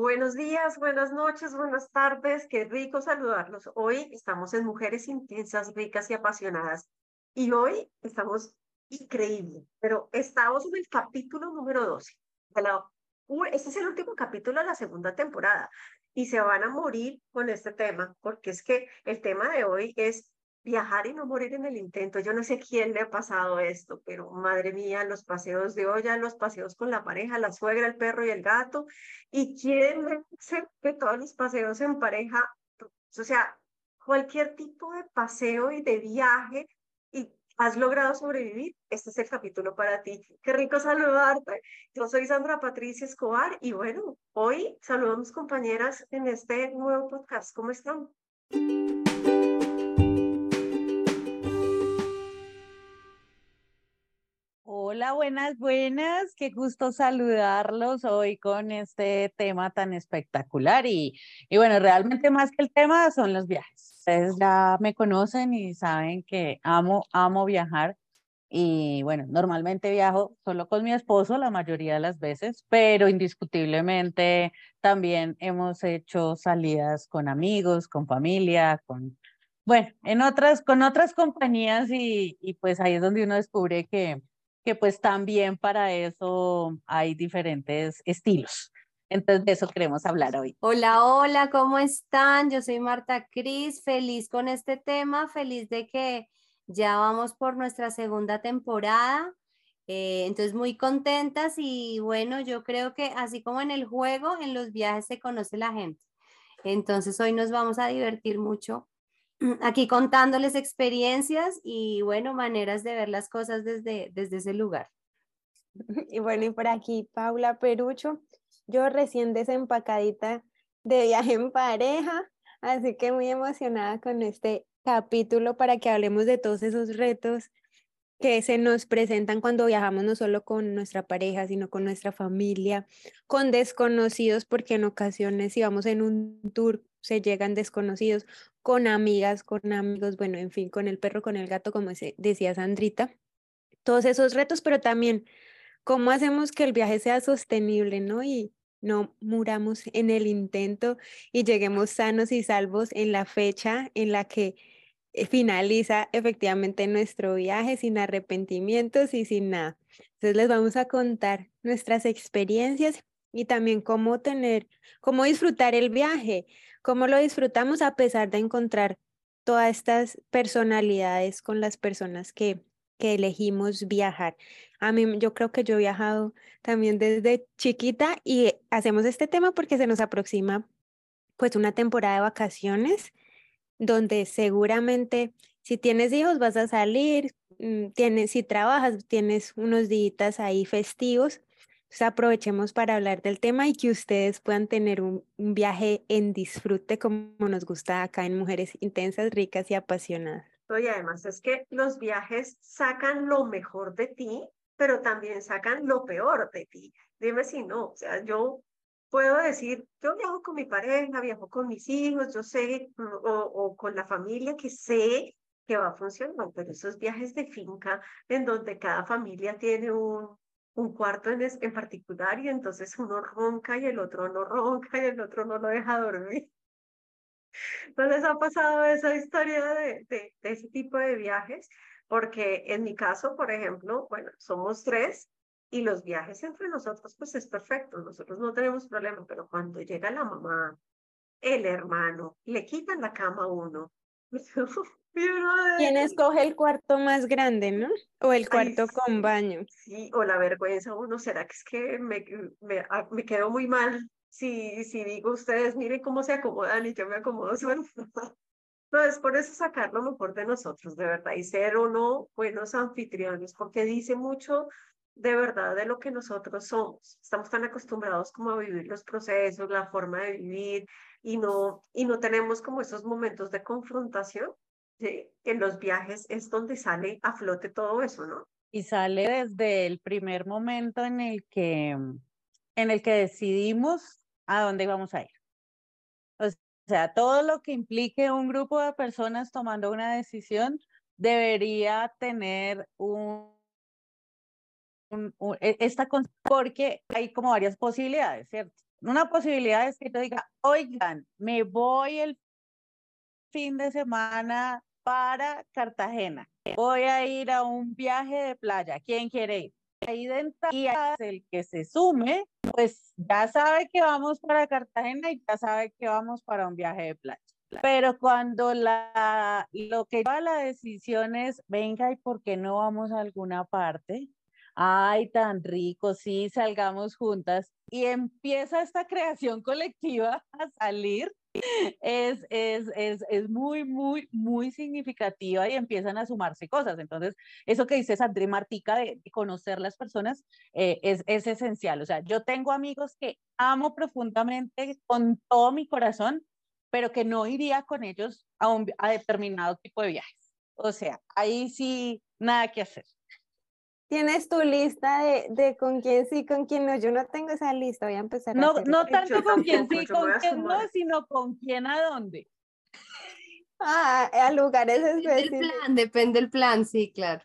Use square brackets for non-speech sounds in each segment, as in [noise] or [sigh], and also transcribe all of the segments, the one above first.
Buenos días, buenas noches, buenas tardes, qué rico saludarlos. Hoy estamos en Mujeres Intensas, Ricas y Apasionadas y hoy estamos increíble, pero estamos en el capítulo número 12. este es el último capítulo de la segunda temporada y se van a morir con este tema porque es que el tema de hoy es viajar y no morir en el intento. Yo no sé quién le ha pasado esto, pero madre mía, los paseos de olla, los paseos con la pareja, la suegra, el perro y el gato. ¿Y quién hace que todos los paseos en pareja, o sea, cualquier tipo de paseo y de viaje y has logrado sobrevivir, este es el capítulo para ti. Qué rico saludarte. Yo soy Sandra Patricia Escobar y bueno, hoy saludamos compañeras en este nuevo podcast. ¿Cómo están? Hola, buenas, buenas. Qué gusto saludarlos hoy con este tema tan espectacular. Y, bueno, realmente más que el tema son los viajes. Ustedes ya me conocen y saben que amo, amo viajar. Y bueno, normalmente viajo solo con mi esposo la mayoría de las veces, pero indiscutiblemente también hemos hecho salidas con amigos, con familia, con, bueno, en otras, con otras compañías y, y pues ahí es donde uno descubre que, que pues también para eso hay diferentes estilos. Entonces de eso queremos hablar hoy. Hola, hola, ¿cómo están? Yo soy Marta Cris, feliz con este tema, feliz de que ya vamos por nuestra segunda temporada. Eh, entonces muy contentas y bueno, yo creo que así como en el juego, en los viajes se conoce la gente. Entonces hoy nos vamos a divertir mucho aquí contándoles experiencias y bueno, maneras de ver las cosas desde, desde ese lugar. [laughs] Y bueno, y por aquí Paula Perucho, yo recién desempacadita de viaje en pareja, así que muy emocionada con este capítulo para que hablemos de todos esos retos que se nos presentan cuando viajamos no solo con nuestra pareja, sino con nuestra familia, con desconocidos, porque en ocasiones si vamos en un tour se llegan desconocidos, con amigas, con amigos, bueno, en fin, con el perro, con el gato, como decía Sandrita, todos esos retos, pero también cómo hacemos que el viaje sea sostenible, ¿no? Y no muramos en el intento y lleguemos sanos y salvos en la fecha en la que eh, finaliza efectivamente nuestro viaje sin arrepentimientos y sin nada. Entonces les vamos a contar nuestras experiencias y también cómo tener, cómo disfrutar el viaje, cómo lo disfrutamos a pesar de encontrar todas estas personalidades con las personas que, que elegimos viajar. A mí, yo creo que yo he viajado también desde chiquita y hacemos este tema porque se nos aproxima pues una temporada de vacaciones donde seguramente si tienes hijos vas a salir, mm, tienes, si trabajas tienes unos días ahí festivos aprovechemos para hablar del tema y que ustedes puedan tener un, viaje en disfrute como nos gusta acá en Mujeres Intensas, Ricas y Apasionadas. Y además es que los viajes sacan lo mejor de ti, pero también sacan lo peor de ti. Dime si no, o sea, yo puedo decir, yo viajo con mi pareja, viajo con mis hijos, yo sé, o, o con la familia que sé que va a funcionar, pero esos viajes de finca en donde cada familia tiene un, un cuarto en, en particular y entonces uno ronca y el otro no ronca y el otro no lo deja dormir. ¿No les ha pasado esa historia de, de, de, ese tipo de viajes? Porque en mi caso, por ejemplo, bueno, somos tres y los viajes entre nosotros pues es perfecto, nosotros no tenemos problema, pero cuando llega la mamá, el hermano, le quitan la cama a uno. [laughs] ¿Quién escoge el cuarto más grande, no? O el cuarto con baño. Sí, o la vergüenza, uno, ¿será que es que me, me, ah, me quedo muy mal? Si, si digo ustedes, miren cómo se acomodan y yo me acomodo [laughs] solo. No, es por eso sacar lo mejor de nosotros, de verdad, y ser uno buenos anfitriones, porque dice mucho de verdad de lo que nosotros somos. Estamos tan acostumbrados como a vivir los procesos, la forma de vivir, y no, y no tenemos como esos momentos de confrontación en los viajes es donde sale a flote todo eso, ¿no? Y sale desde el primer momento en el que, en el que decidimos a dónde vamos a ir. O sea, todo lo que implique un grupo de personas tomando una decisión debería tener un, un, e, esta porque hay como varias posibilidades, ¿cierto? Una posibilidad es que yo diga, oigan, me voy el fin de semana para Cartagena. Voy a ir a un viaje de playa. ¿Quién quiere ir? Ahí dentro y el que se sume, pues ya sabe que vamos para Cartagena y ya sabe que vamos para un viaje de playa. Pero cuando la, lo que lleva la decisión es, venga, ¿y por qué no vamos a alguna parte? Ay, tan rico, sí, salgamos juntas. Y empieza esta creación colectiva a salir es, es, es, es, muy, muy, muy significativa y empiezan a sumarse cosas. Entonces, eso que dice Sandri Martica de, conocer las personas eh, es, es esencial. O sea, yo tengo amigos que amo profundamente con todo mi corazón, pero que no iría con ellos a, un, a determinado tipo de viajes. O sea, ahí sí, nada que hacer. ¿Tienes tu lista de, de, con quién sí, con quién no? Yo no tengo esa lista, voy a empezar no, a No tanto con quién sí, con quién no, sino con quién a dónde. Ah, a lugares específicos. Depende del plan, depende del plan, sí, claro.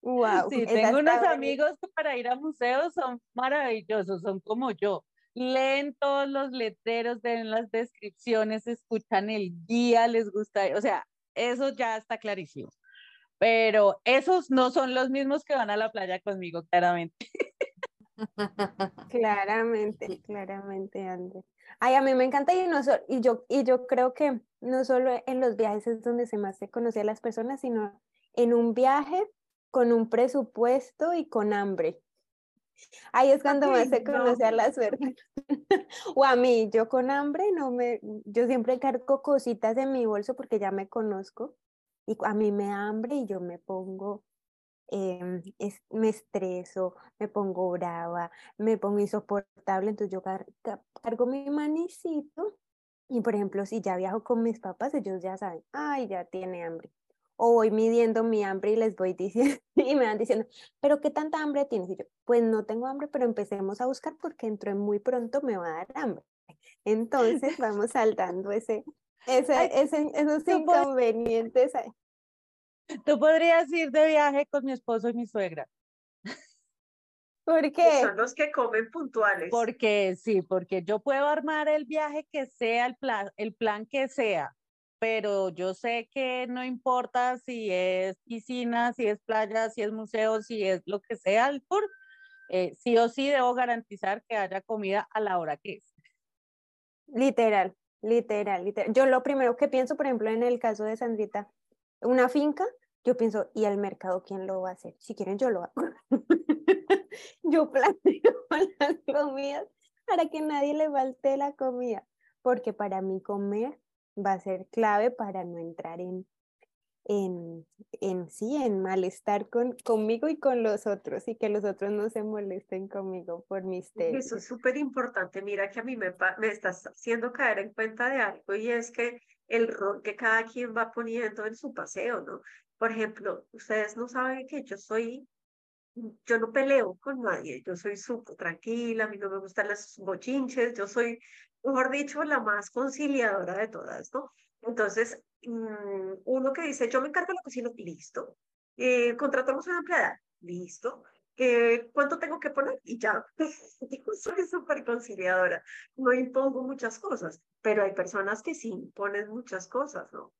Wow. Sí, tengo unos amigos que para ir a museos son maravillosos, son como yo. Leen todos los letreros, ven las descripciones, escuchan el guía, les gusta, o sea, eso ya está clarísimo pero esos no son los mismos que van a la playa conmigo, claramente. [laughs] Claramente, claramente, Andrés. Ay, a mí me encanta y, no y, yo, y yo creo que no solo en los viajes es donde se más se conoce a las personas, sino en un viaje con un presupuesto y con hambre. Ahí es cuando más se conoce a las personas. [laughs] o a mí, yo con hambre, no me, yo siempre cargo cositas en mi bolso porque ya me conozco y a mí me da hambre y yo me pongo, em, me estreso, me pongo brava, me pongo insoportable, entonces yo cargo mi manicito y por ejemplo, si ya viajo con mis papás, ellos ya saben, ay, ya tiene hambre. O voy midiendo mi hambre y les voy diciendo, [laughs] y me van diciendo, pero ¿qué tanta hambre tienes? Y yo, pues no tengo hambre, pero empecemos a buscar porque dentro de muy pronto me va a dar hambre. Entonces vamos saltando ese, ese, ese, esos inconvenientes. Tú podrías ir de viaje con mi esposo y mi suegra. ¿Por qué? Son los que comen puntuales. Porque sí, porque yo puedo armar el viaje que sea, el plan, el plan que sea, pero yo sé que no importa si es piscina, si es playa, si es museo, si es lo que sea el tour, eh, sí o sí debo garantizar que haya comida a la hora que es. Literal. Literal, literal. Yo lo primero que pienso, por ejemplo, en el caso de Sandrita, una finca, yo pienso, ¿y el mercado quién lo va a hacer? Si quieren, yo lo hago. [laughs] yo planteo [laughs] las comidas para que nadie le falte la comida, porque para mí comer va a ser clave para no entrar en en, en sí, en malestar con, conmigo y con los otros y que los otros no se molesten conmigo por mis temas. Eso es súper importante. Mira que a mí me, me estás haciendo caer en cuenta de algo y es que el rol que cada quien va poniendo en su paseo, ¿no? Por ejemplo, ustedes no saben que yo soy, yo no peleo con nadie, yo soy súper tranquila, a mí no me gustan las bochinches, yo soy, mejor dicho, la más conciliadora de todas, ¿no? Entonces, mm, uno que dice, yo me encargo de la cocina, listo. Eh, contratamos una empleada, listo. Eh, ¿Cuánto tengo que poner? Y ya, [laughs] soy súper conciliadora. No impongo muchas cosas, pero hay personas que sí imponen muchas cosas, ¿no?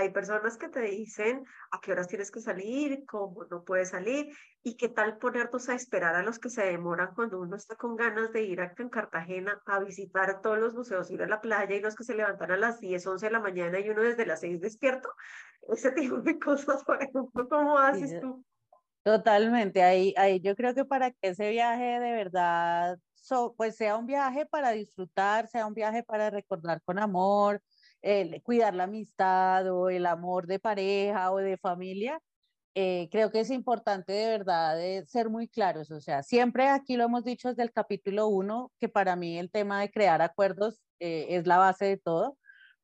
Hay personas que te dicen a qué horas tienes que salir, cómo no puedes salir y qué tal ponernos a esperar a los que se demoran cuando uno está con ganas de ir a en Cartagena a visitar todos los museos, ir a la playa y los que se levantan a las 10, 11 de la mañana y uno desde las 6 despierto. [laughs] Ese tipo de cosas, por ejemplo, ¿cómo haces tú? Totalmente, ahí, ahí yo creo que para que ese viaje de verdad pues sea un viaje para disfrutar, sea un viaje para recordar con amor, cuidar la amistad o el amor de pareja o de familia, eh, creo que es importante de verdad de ser muy claros. O sea, siempre aquí lo hemos dicho desde el capítulo 1, que para mí el tema de crear acuerdos eh, es la base de todo,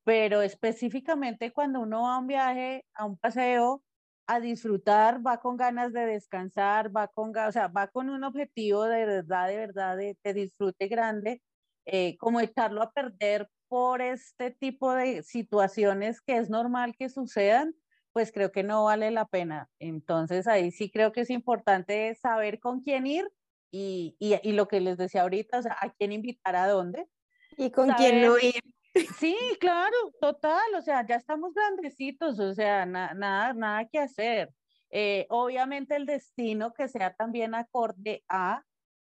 pero específicamente cuando uno va a un viaje, a un paseo, a disfrutar, va con ganas de descansar, va con, o sea, va con un objetivo de verdad, de verdad, de, disfrute grande, eh, como echarlo a perder por este tipo de situaciones que es normal que sucedan, pues creo que no vale la pena. Entonces ahí sí creo que es importante saber con quién ir y, y, y, lo que les decía ahorita, o sea, ¿a quién invitar a dónde? ¿Y con quién no ir? Sí, claro, total, o sea, ya estamos grandecitos, o sea, nada, nada que hacer. Eh, obviamente el destino que sea también acorde a,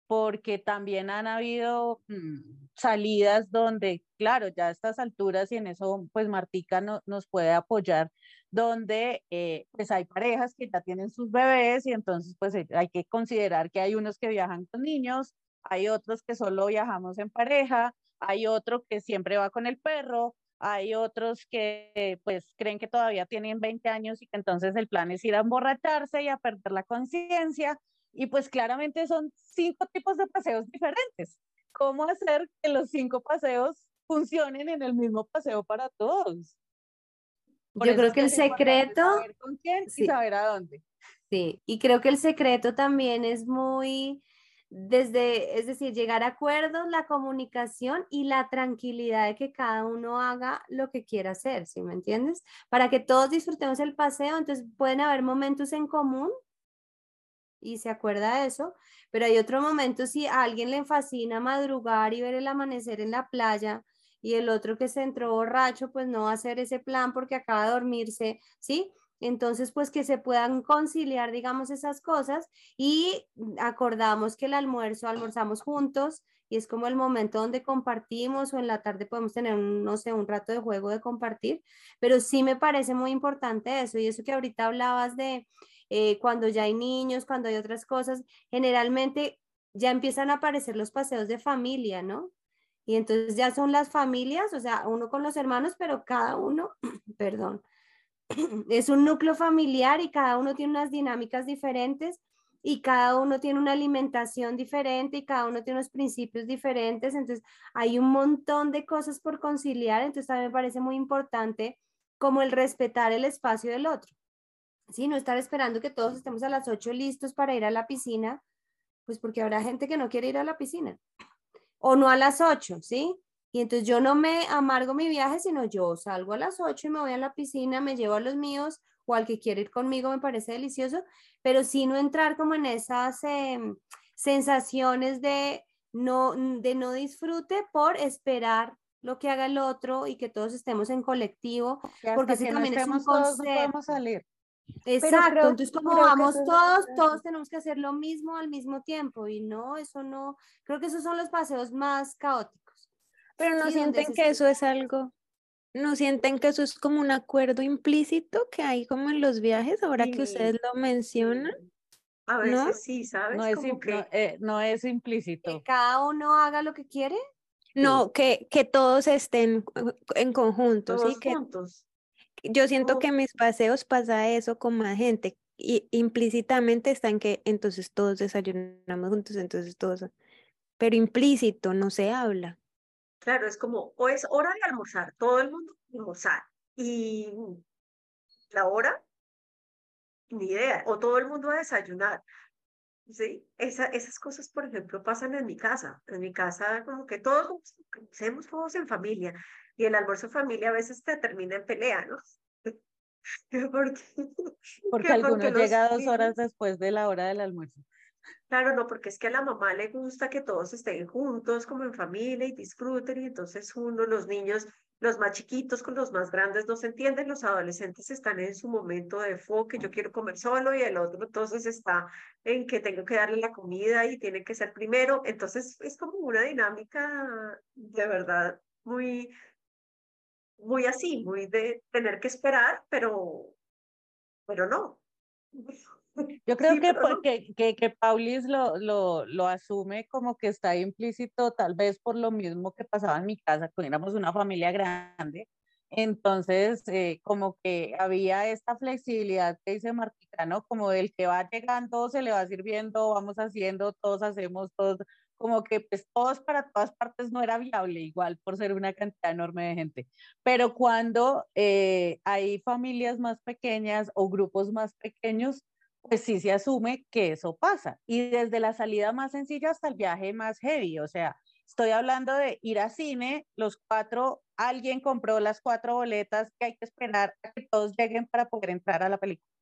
porque también han habido mm, salidas donde, claro, ya a estas alturas y en eso, pues Martica no, nos puede apoyar, donde eh, pues hay parejas que ya tienen sus bebés y entonces pues hay que considerar que hay unos que viajan con niños, hay otros que solo viajamos en pareja, hay otro que siempre va con el perro, hay otros que pues creen que todavía tienen 20 años y que entonces el plan es ir a emborracharse y a perder la conciencia. Y pues claramente son cinco tipos de paseos diferentes. ¿Cómo hacer que los cinco paseos funcionen en el mismo paseo para todos? Yo creo que el secreto... Saber con quién y saber a dónde. Sí, y creo que el secreto también es muy desde, es decir, llegar a acuerdos, la comunicación y la tranquilidad de que cada uno haga lo que quiera hacer, ¿sí me entiendes? Para que todos disfrutemos el paseo, entonces pueden haber momentos en común y se acuerda de eso, pero hay otro momento si a alguien le fascina madrugar y ver el amanecer en la playa y el otro que se entró borracho, pues no va a hacer ese plan porque acaba de dormirse, ¿sí? Entonces, pues que se puedan conciliar, digamos, esas cosas y acordamos que el almuerzo, almorzamos juntos y es como el momento donde compartimos o en la tarde podemos tener, no sé, un rato de juego de compartir, pero sí me parece muy importante eso y eso que ahorita hablabas de eh, cuando ya hay niños, cuando hay otras cosas, generalmente ya empiezan a aparecer los paseos de familia, ¿no? Y entonces ya son las familias, o sea, uno con los hermanos, pero cada uno, [clears throat] perdón, [clears throat] es un núcleo familiar y cada uno tiene unas dinámicas diferentes y cada uno tiene una alimentación diferente y cada uno tiene unos principios diferentes. Entonces, hay un montón de cosas por conciliar. Entonces, también me parece muy importante como el respetar el espacio del otro. ¿Sí? No estar esperando que todos estemos a las 8 listos para ir a la piscina, pues porque habrá gente que no quiere ir a la piscina. O no a las 8, ¿sí? Y entonces yo no me amargo mi viaje, sino yo salgo a las 8 y me voy a la piscina, me llevo a los míos o al que quiere ir conmigo, me parece delicioso, pero sí no entrar como en esas em, sensaciones de no, de no disfrute por esperar lo que haga el otro y que todos estemos en colectivo, porque si también es un concepto. salir. Exacto, entonces como vamos todos, todos tenemos que hacer lo mismo al mismo tiempo y no, eso no, creo que esos son los paseos más caóticos. Pero no sienten que eso es algo, no sienten que eso es como un acuerdo implícito que hay como en los viajes, ahora que ustedes lo mencionan. A veces sí, ¿sabes? No es, eh, no, es implícito. Que cada uno haga lo que quiere. No, que, que todos estén en conjunto, todos ¿sí? Que, juntos. Yo siento que en mis paseos pasa eso con más gente y implícitamente están que entonces todos desayunamos juntos, entonces todos, pero implícito no se habla. Claro, es como, o es hora de almorzar, todo el mundo almorzar. Y la hora, ni idea, o todo el mundo a desayunar. Sí, Esa, esas cosas, por ejemplo, pasan en mi casa. En mi casa, como que todos hacemos todos en familia. Y el almuerzo familia a veces te termina en pelea, ¿no? [laughs] porque, porque alguno llega dos horas después de la hora del almuerzo. Claro, no, porque es que a la mamá le gusta que todos estén juntos como en familia y disfruten y entonces uno, los niños, los más chiquitos con los más grandes no se entienden, los adolescentes están en su momento de enfoque, yo quiero comer solo y el otro entonces está en que tengo que darle la comida y tiene que ser primero, entonces es como una dinámica de verdad muy, muy así, muy de tener que esperar, pero, pero no. [laughs] Yo creo que, que, que, Paulis lo, lo, lo, asume como que está implícito, tal vez por lo mismo que pasaba en mi casa, cuando éramos una familia grande. Entonces, eh, como que había esta flexibilidad que dice Marticano, como el que va llegando, se le va sirviendo, vamos haciendo, todos hacemos, todos, como que pues todos para todas partes no era viable, igual por ser una cantidad enorme de gente. Pero cuando eh, hay familias más pequeñas o grupos más pequeños, pues sí se asume que eso pasa. Y desde la salida más sencilla hasta el viaje más heavy, o sea, estoy hablando de ir a cine, los cuatro, alguien compró las cuatro boletas que hay que esperar a que todos lleguen para poder entrar a la película.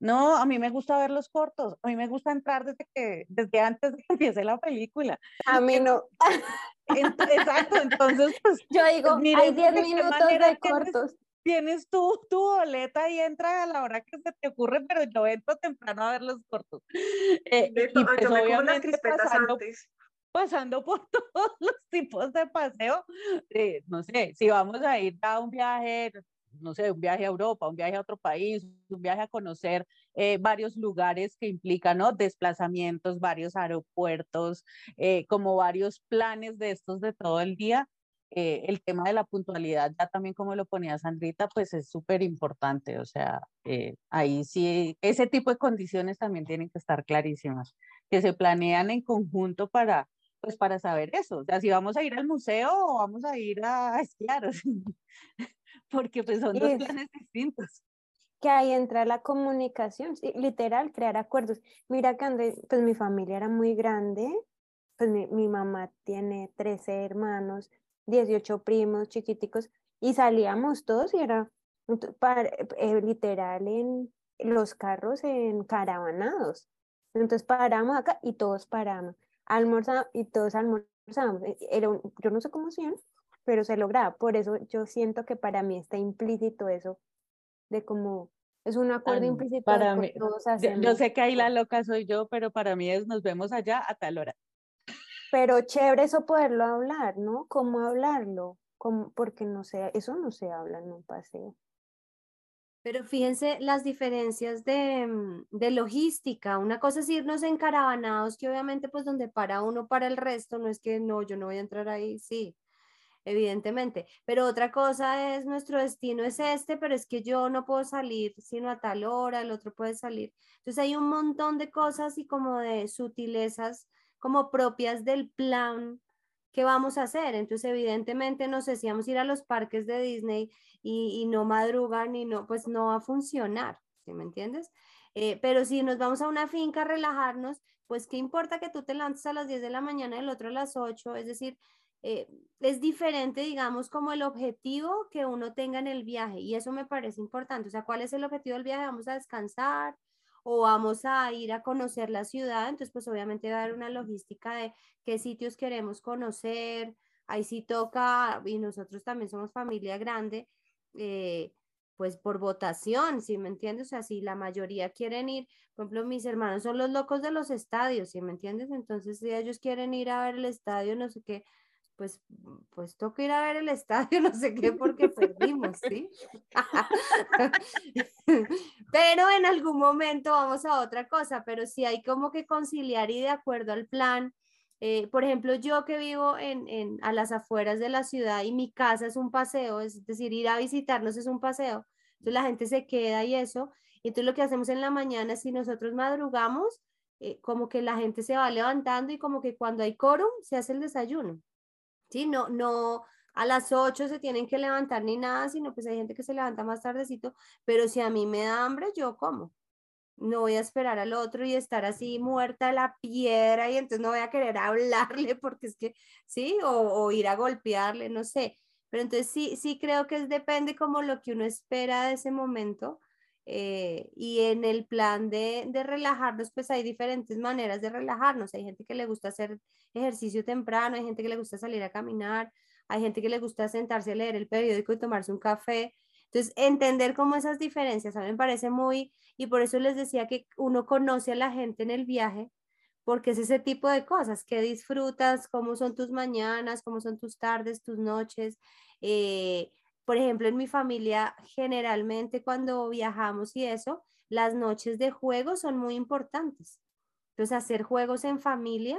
No, a mí me gusta ver los cortos, a mí me gusta entrar desde que, desde antes de que [laughs] empiece la película. A mí no. Exacto, entonces pues. [laughs] Yo digo, pues, hay 10 minutos de cortos. Tienes, tú tu boleta y entra a la hora que se te ocurre, pero yo entro temprano a ver los cortos. Eh, y pues, obviamente pasando, pasando por [laughs] todos los tipos de paseo, eh, no sé, si vamos a ir a un viaje, no sé, un viaje a Europa, un viaje a otro país, un viaje a conocer eh, varios lugares que implican ¿no? desplazamientos, varios aeropuertos, eh, como varios planes de estos de todo el día. Eh, el tema de la puntualidad, ya también como lo ponía Sandrita, pues es súper importante. O sea, ahí sí, ese tipo de condiciones también tienen que estar clarísimas, que se planean en conjunto para, pues para saber eso. O sea, si vamos a ir al museo o vamos a ir a [laughs] esquiar. Porque pues son dos planes distintos. Que ahí entra la comunicación, literal, crear acuerdos. Mira que pues mi familia era muy grande, pues mi, mi mamá tiene 13 hermanos, 18 primos chiquiticos, y salíamos todos y era para, eh, literal en los carros en caravanados. Entonces paramos acá y todos paramos, almorzamos y todos almorzamos. E, era yo no sé cómo hacían, pero se lograba. Por eso yo siento que para mí está implícito eso de como es un acuerdo implícito. Para mí, yo, sé que ahí la loca soy yo, pero para mí es nos vemos allá a tal hora. Pero chévere eso poderlo hablar, ¿no? ¿Cómo hablarlo? como porque no sé, eso no se habla en un paseo. Pero fíjense las diferencias de, mm, de, logística. Una cosa es irnos en caravanados, que obviamente pues donde para uno, para el resto, no es que no, yo no voy a entrar ahí, sí, evidentemente. Pero otra cosa es, nuestro destino es este, pero es que yo no puedo salir sino a tal hora, el otro puede salir. Entonces hay un montón de cosas y como de sutilezas como propias del plan que vamos a hacer. Entonces, evidentemente, no sé si vamos a ir a los parques de Disney y, no madrugan y no, pues no va a funcionar, ¿sí me entiendes? Eh, pero si nos vamos a una finca a relajarnos, pues qué importa que tú te lances a las 10 de la mañana y el otro a las 8, es decir, eh, es diferente, digamos, como el objetivo que uno tenga en el viaje y eso me parece importante. O sea, ¿cuál es el objetivo del viaje? ¿Vamos a descansar o vamos a ir a conocer la ciudad? Entonces, pues obviamente va a haber una logística de qué sitios queremos conocer. Ahí sí toca, y nosotros también somos familia grande, eh, pues por votación, ¿sí me entiendes? O sea, si la mayoría quieren ir, por ejemplo, mis hermanos son los locos de los estadios, ¿sí me entiendes? Entonces, si ellos quieren ir a ver el estadio, no sé qué, pues, pues toca ir a ver el estadio, [laughs] no sé qué, porque perdimos, ¿sí? [laughs] pero en algún momento vamos a otra cosa, pero sí hay como que conciliar y de acuerdo al plan. Eh, por ejemplo, yo que vivo en, en, a las afueras de la ciudad y mi casa es un paseo, es decir, ir a visitarnos es un paseo, entonces la gente se queda y eso, y entonces lo que hacemos en la mañana, si nosotros madrugamos, eh, como que la gente se va levantando y como que cuando hay quórum se hace el desayuno. ¿Sí? No, no a las 8 se tienen que levantar ni nada, sino pues hay gente que se levanta más tardecito, pero si a mí me da hambre, yo como. No voy a esperar al otro y estar así muerta la piedra y entonces no voy a querer [laughs] hablarle porque es que, sí, o, o ir a golpearle, no sé. Pero entonces sí, sí creo que es, depende como lo que uno espera de ese momento eh, y en el plan de, de, relajarnos, pues hay diferentes maneras de relajarnos. Hay gente que le gusta hacer ejercicio temprano, hay gente que le gusta salir a caminar, hay gente que le gusta sentarse a leer el periódico y tomarse un café. Entonces, entender cómo esas diferencias, a mí me parece muy, y por eso les decía que uno conoce a la gente en el viaje, porque es ese tipo de cosas que disfrutas, cómo son tus mañanas, cómo son tus tardes, tus noches. Eh, por ejemplo, en mi familia, generalmente cuando viajamos y eso, las noches de juego son muy importantes. Entonces, hacer juegos en familia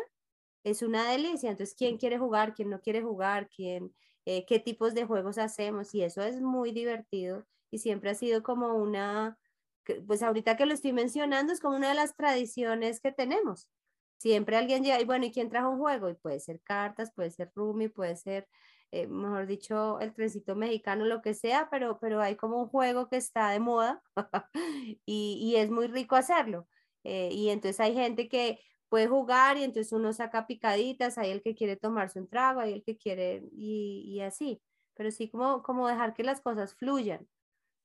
es una delicia. Entonces, ¿quién quiere jugar? ¿Quién no quiere jugar? ¿Quién, eh, ¿Qué tipos de juegos hacemos? Y eso es muy divertido y siempre ha sido como una, pues ahorita que lo estoy mencionando, es como una de las tradiciones que tenemos. Siempre alguien llega y bueno, ¿y quién trajo un juego? Y puede ser cartas, puede ser rumi, puede ser eh, mejor dicho, el trencito mexicano, lo que sea, pero, pero hay como un juego que está de moda [laughs] y, y, es muy rico hacerlo. Eh, y entonces hay gente que puede jugar y entonces uno saca picaditas, hay el que quiere tomarse un trago, hay el que quiere y, y así, pero sí como, como dejar que las cosas fluyan.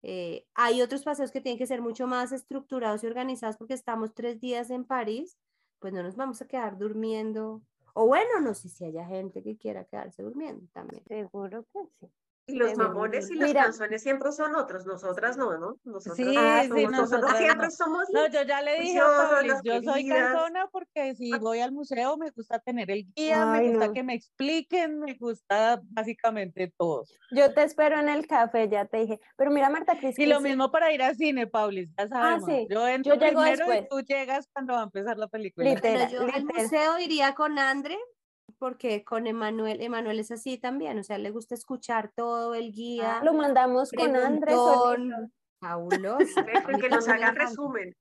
Eh, hay otros paseos que tienen que ser mucho más estructurados y organizados porque estamos tres días en París, pues no nos vamos a quedar durmiendo. O bueno, no sé si haya gente que quiera quedarse durmiendo también. Seguro que sí. Y los mamones y las Mira. canciones siempre son otros, nosotras no, ¿no? Nosotras, Sí, ah, sí, nosotras siempre somos No, yo ya le dije a juiciosas, Paulis, las yo soy cansona porque si voy al museo me gusta tener el guía, Ay, me gusta no. que me expliquen, me gusta básicamente todo. Yo te espero en el café, ya te dije. Pero mira, Marta Cris, Y lo sí- mismo para ir al cine, Paulis, ya sabemos. Ah, sí, Yo entro yo llego primero y tú llegas cuando va a empezar la película. Literal. Yo al literal. museo iría con Andre, porque con Emanuel, Emanuel es así también, o sea, le gusta escuchar todo el guía. lo mandamos con Andrés. Fabuloso. [laughs] Que nos haga resumen.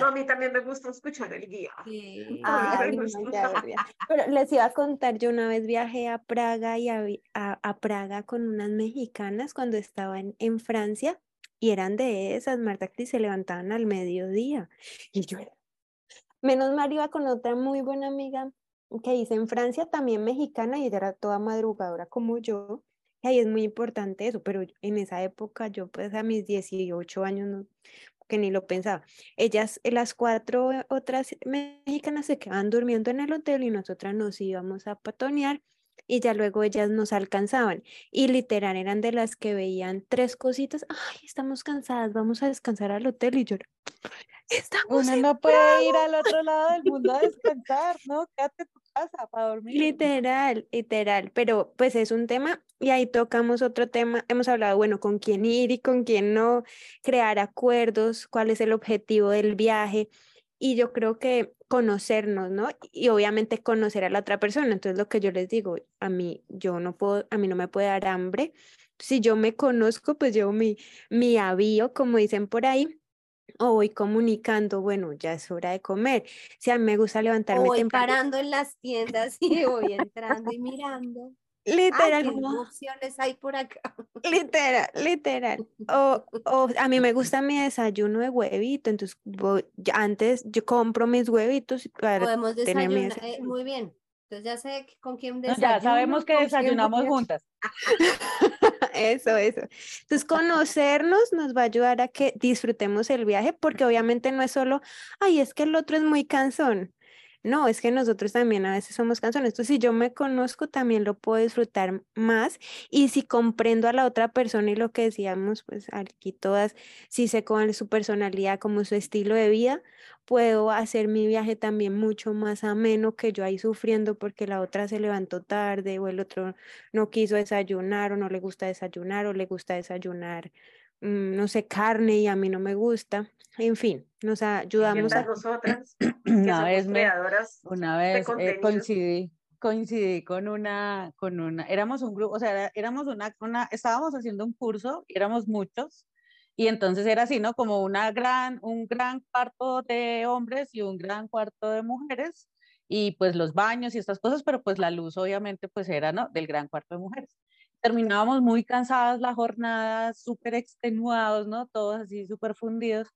No, a mí también me gusta escuchar el guía. Sí. Ay, Ay. [laughs] Pero les iba a contar, yo una vez viajé a Praga y a, a, a Praga con unas mexicanas cuando estaba en, en Francia y eran de esas, Marta Cris, se levantaban al mediodía y yo era. Menos mal iba con otra muy buena amiga que hice en Francia, también mexicana, y era toda madrugadora como yo. Y ahí es muy importante eso, pero en esa época yo pues a mis 18 años no, que ni lo pensaba. Ellas, eh, las cuatro eh, otras mexicanas se quedaban durmiendo en el hotel y nosotras nos íbamos a patonear y ya luego ellas nos alcanzaban. Y literal eran de las que veían tres cositas, ay, estamos cansadas, vamos a descansar al hotel y yo, estamos Uno en no puede ir al otro lado del mundo a [laughs] descansar, ¿no? Quédate en tu casa para dormir. Literal, literal, pero pues es un tema y ahí tocamos otro tema. Hemos hablado, bueno, con quién ir y con quién no, crear acuerdos, cuál es el objetivo del viaje y yo creo que conocernos, ¿no? Y obviamente conocer a la otra persona. Entonces lo que yo les digo, a mí yo no puedo, a mí no me puede dar hambre. Si yo me conozco, pues llevo mi, mi avío, como dicen por ahí. O voy comunicando, bueno, ya es hora de comer. Si a mí me gusta O levantarme voy temprano, parando en las tiendas y voy entrando y mirando. Ay, literal, qué como- opciones hay por acá. Literal, literal. O, o a mí me gusta mi desayuno de huevito, entonces voy- ya antes yo compro mis huevitos para Podemos tener mi desayunar. eh, desayuno. muy bien. Entonces ya sé con quién No, desayuno. ya sabemos que desayunamos juntas. [laughs] Eso, eso. Entonces, conocernos nos va a ayudar a que disfrutemos el viaje, porque obviamente no es solo, ay, es que el otro es muy cansón. No, es que nosotros también a veces somos cansones. Entonces, si yo me conozco, también lo puedo disfrutar más. Y si comprendo a la otra persona y lo que decíamos, pues aquí todas, si sé cuál su personalidad, como su estilo de vida, puedo hacer mi viaje también mucho más ameno que yo ahí sufriendo porque la otra se levantó tarde o el otro no quiso desayunar o no le gusta desayunar o le gusta desayunar, no sé, carne y a mí no me gusta. En fin, nos ayudamos a... nosotras, [clears throat] Una vez me, Una vez eh, coincidí, coincidí con una, con una, éramos un grupo, o sea, éramos una, una, estábamos haciendo un curso, éramos muchos, y entonces era así, ¿no? Como una gran, un gran cuarto de hombres y un gran cuarto de mujeres, y pues los baños y estas cosas, pero pues la luz obviamente pues era, ¿no? Del gran cuarto de mujeres. Terminábamos muy cansadas la jornada, súper extenuados, ¿no? Todos así súper fundidos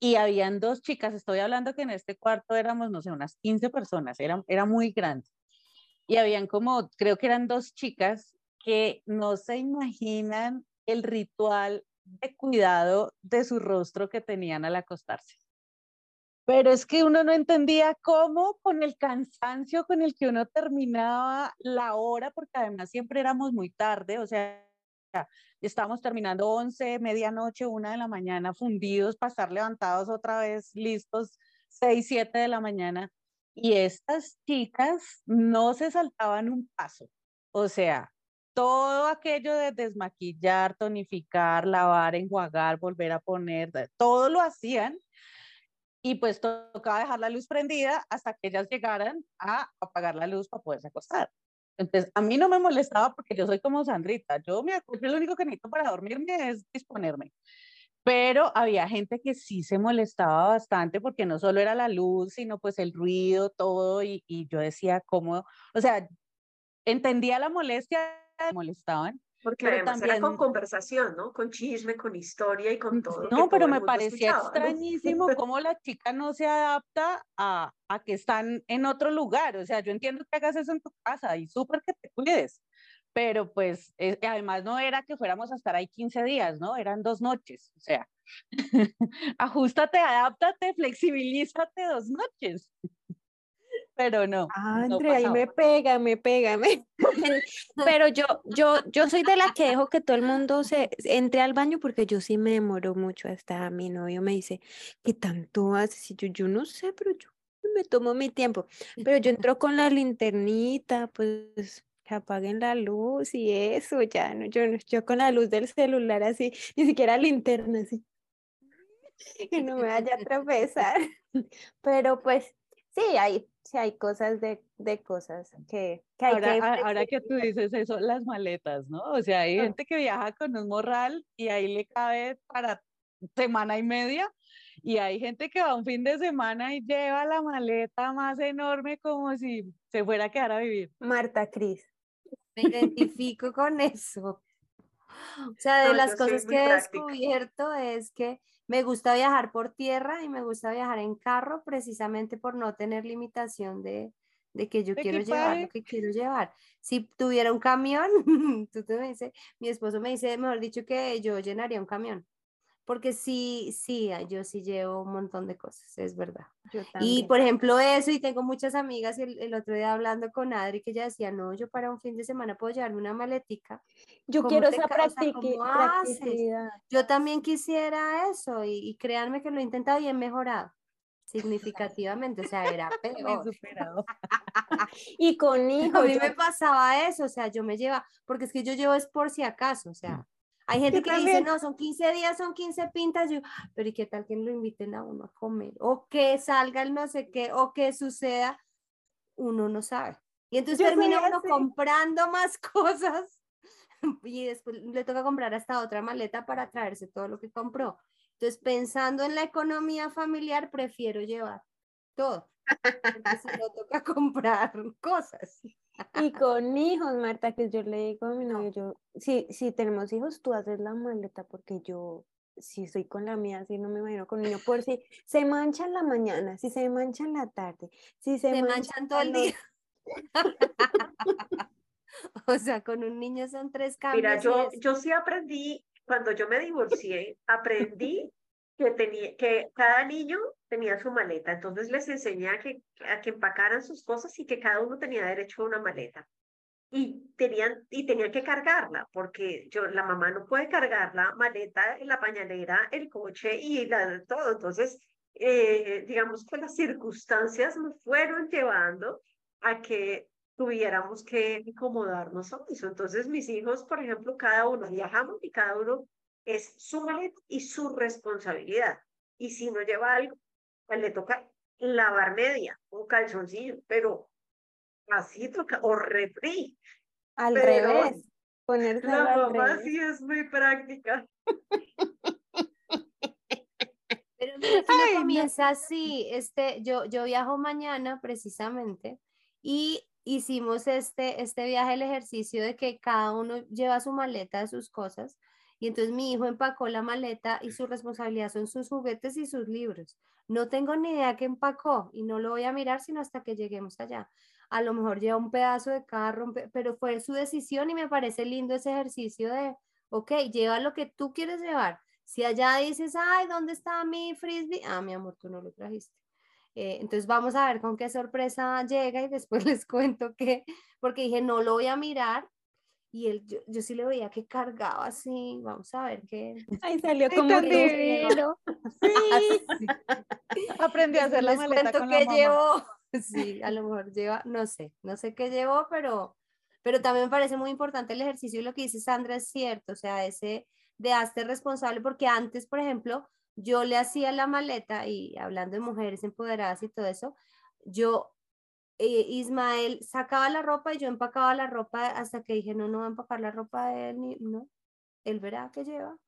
y habían dos chicas, estoy hablando que en este cuarto éramos, no sé, unas 15 personas, era, era muy grande. Y habían como, creo que eran dos chicas que no se imaginan el ritual de cuidado de su rostro que tenían al acostarse. Pero es que uno no entendía cómo con el cansancio con el que uno terminaba la hora, porque además siempre éramos muy tarde, o sea, estábamos terminando 11, medianoche, una de la mañana, fundidos para estar levantados otra vez, listos, 6, 7 de la mañana. Y estas chicas no se saltaban un paso. O sea, todo aquello de desmaquillar, tonificar, lavar, enjuagar, volver a poner, todo lo hacían. Y pues to- tocaba dejar la luz prendida hasta que ellas llegaran a apagar la luz para poderse acostar. Entonces, a mí no me molestaba porque yo soy como Sandrita. Yo me acuerdo, lo único que necesito para dormirme es disponerme. Pero había gente que sí se molestaba bastante porque no solo era la luz, sino pues el ruido, todo. Y, y yo decía, ¿cómo? O sea, entendía la molestia, me molestaban. Porque Pero además era con también- conversación, ¿no? Con chisme, con historia y con todo. No, pero todo me parecía escuchaba, ¿no? extrañísimo [laughs] cómo la chica no se adapta a, a que están en otro lugar. O sea, yo entiendo que hagas eso en tu casa y súper que te cuides, pero pues eh, además no era que fuéramos a estar ahí 15 días, ¿no? Eran dos noches, o sea, [laughs] ajustate, adáptate, flexibilízate dos noches. Pero no. André, ahí me pega, me pega, me... [laughs] [laughs] Pero yo, yo, yo soy de la que dejo que todo el mundo se entre al baño porque yo sí me demoro mucho. Hasta mi novio me dice, ¿qué tanto haces? Y yo, yo no sé, pero yo me tomo mi tiempo. Pero yo entro con la linternita, pues apaguen la luz y eso, ya, no, yo, yo con la luz del celular así, ni siquiera linterna así, [laughs] que no me vaya a tropezar, pero pues sí, hay, sí hay cosas de, de cosas que, que hay ahora, que... Ahora que tú dices eso, las maletas, ¿no? O sea, hay gente que viaja con un morral y ahí le cabe para semana y media y hay gente que va un fin de semana y lleva la maleta más enorme como si se fuera a quedar a vivir. Marta Cris me identifico con eso. O sea, de las cosas que he descubierto es que me gusta viajar por tierra y me gusta viajar en carro precisamente por no tener limitación de, de que yo quiero llevar lo que quiero llevar. Si tuviera un camión, [laughs] tú te me dices, mi esposo me dice, mejor dicho, que yo llenaría un camión porque sí, sí, ah, yo sí llevo un montón de cosas, es verdad. y por ejemplo eso, y tengo muchas amigas, el, el, otro día hablando con Adri, que ella decía, no, yo para un fin de semana puedo llevarme una maletica. Yo quiero esa practicidad. Yo también quisiera eso, y, y créanme que lo he intentado y he mejorado significativamente, o sea, era [laughs] peor. [laughs] y con hijos. A mí me pasaba eso, o sea, yo me lleva, porque es que yo llevo es por si acaso, o sea, hay gente que dice, no, son 15 días, son 15 pintas. Yo, pero ¿y qué tal que lo inviten a uno a comer? O que salga el no sé qué, o que suceda, uno no sabe. Y entonces termina uno comprando más [laughs] cosas y después le toca comprar hasta otra maleta para traerse todo lo que compró. Entonces, pensando en la economía familiar, prefiero llevar todo. Entonces, no [laughs] toca comprar cosas. Y con hijos, Marta, que yo le digo a mi novio, yo, si, si tenemos hijos, tú haces la maleta porque yo, si estoy con la mía, si no me imagino con niño, por si se mancha en la mañana, si se mancha en la tarde, si se, se manchan todo el día. [laughs] o sea, con un niño son tres cambios. Mira, yo, yo sí aprendí, cuando yo me divorcié, aprendí que, tenía, que cada niño tenía su maleta, entonces les enseñé a que, a que empacaran sus cosas y que cada uno tenía derecho a una maleta. Y tenían, y tenían que cargarla, porque yo, la mamá no puede cargar la maleta, la pañalera, el coche y la, todo. Entonces, eh, digamos que las circunstancias me fueron llevando a que tuviéramos que acomodarnos a eso. Entonces, mis hijos, por ejemplo, cada uno viajamos y cada uno es su maleta y su responsabilidad. Y si no lleva algo, pues le toca lavar media, un calzoncillo, pero así toca, o refri. Al revés, ponerse La mamá sí es muy práctica. Pero mira, que comienza así, este, yo, yo viajo mañana precisamente y hicimos este, este viaje, el ejercicio de que cada uno lleva su maleta de sus cosas y entonces mi hijo empacó la maleta y su responsabilidad son sus juguetes y sus libros. No tengo ni idea qué empacó y no lo voy a mirar sino hasta que lleguemos allá. A lo mejor lleva un pedazo de carro, pero fue su decisión y me parece lindo ese ejercicio de, ok, lleva lo que tú quieres llevar. Si allá dices, ay, ¿dónde está mi frisbee? Ah, mi amor, tú no lo trajiste. Eh, entonces vamos a ver con qué sorpresa llega y después [laughs] les cuento que, porque dije, no lo voy a mirar y él, yo, yo, sí le veía que cargaba así, vamos a ver qué. Ahí salió como un [laughs] Sí. Aprendió a hacer la maleta con que la llevó. [laughs] Sí, a lo mejor lleva, no sé, no sé qué llevó, pero, pero también me parece muy importante el ejercicio y lo que dice Sandra es cierto, o sea, ese de hazte responsable, porque antes, por ejemplo, yo le hacía la maleta y hablando de mujeres empoderadas y todo eso, yo eh, Ismael sacaba la ropa y yo empacaba la ropa hasta que dije, no, no va a empacar la ropa de él, ni, no, él verá que lleva.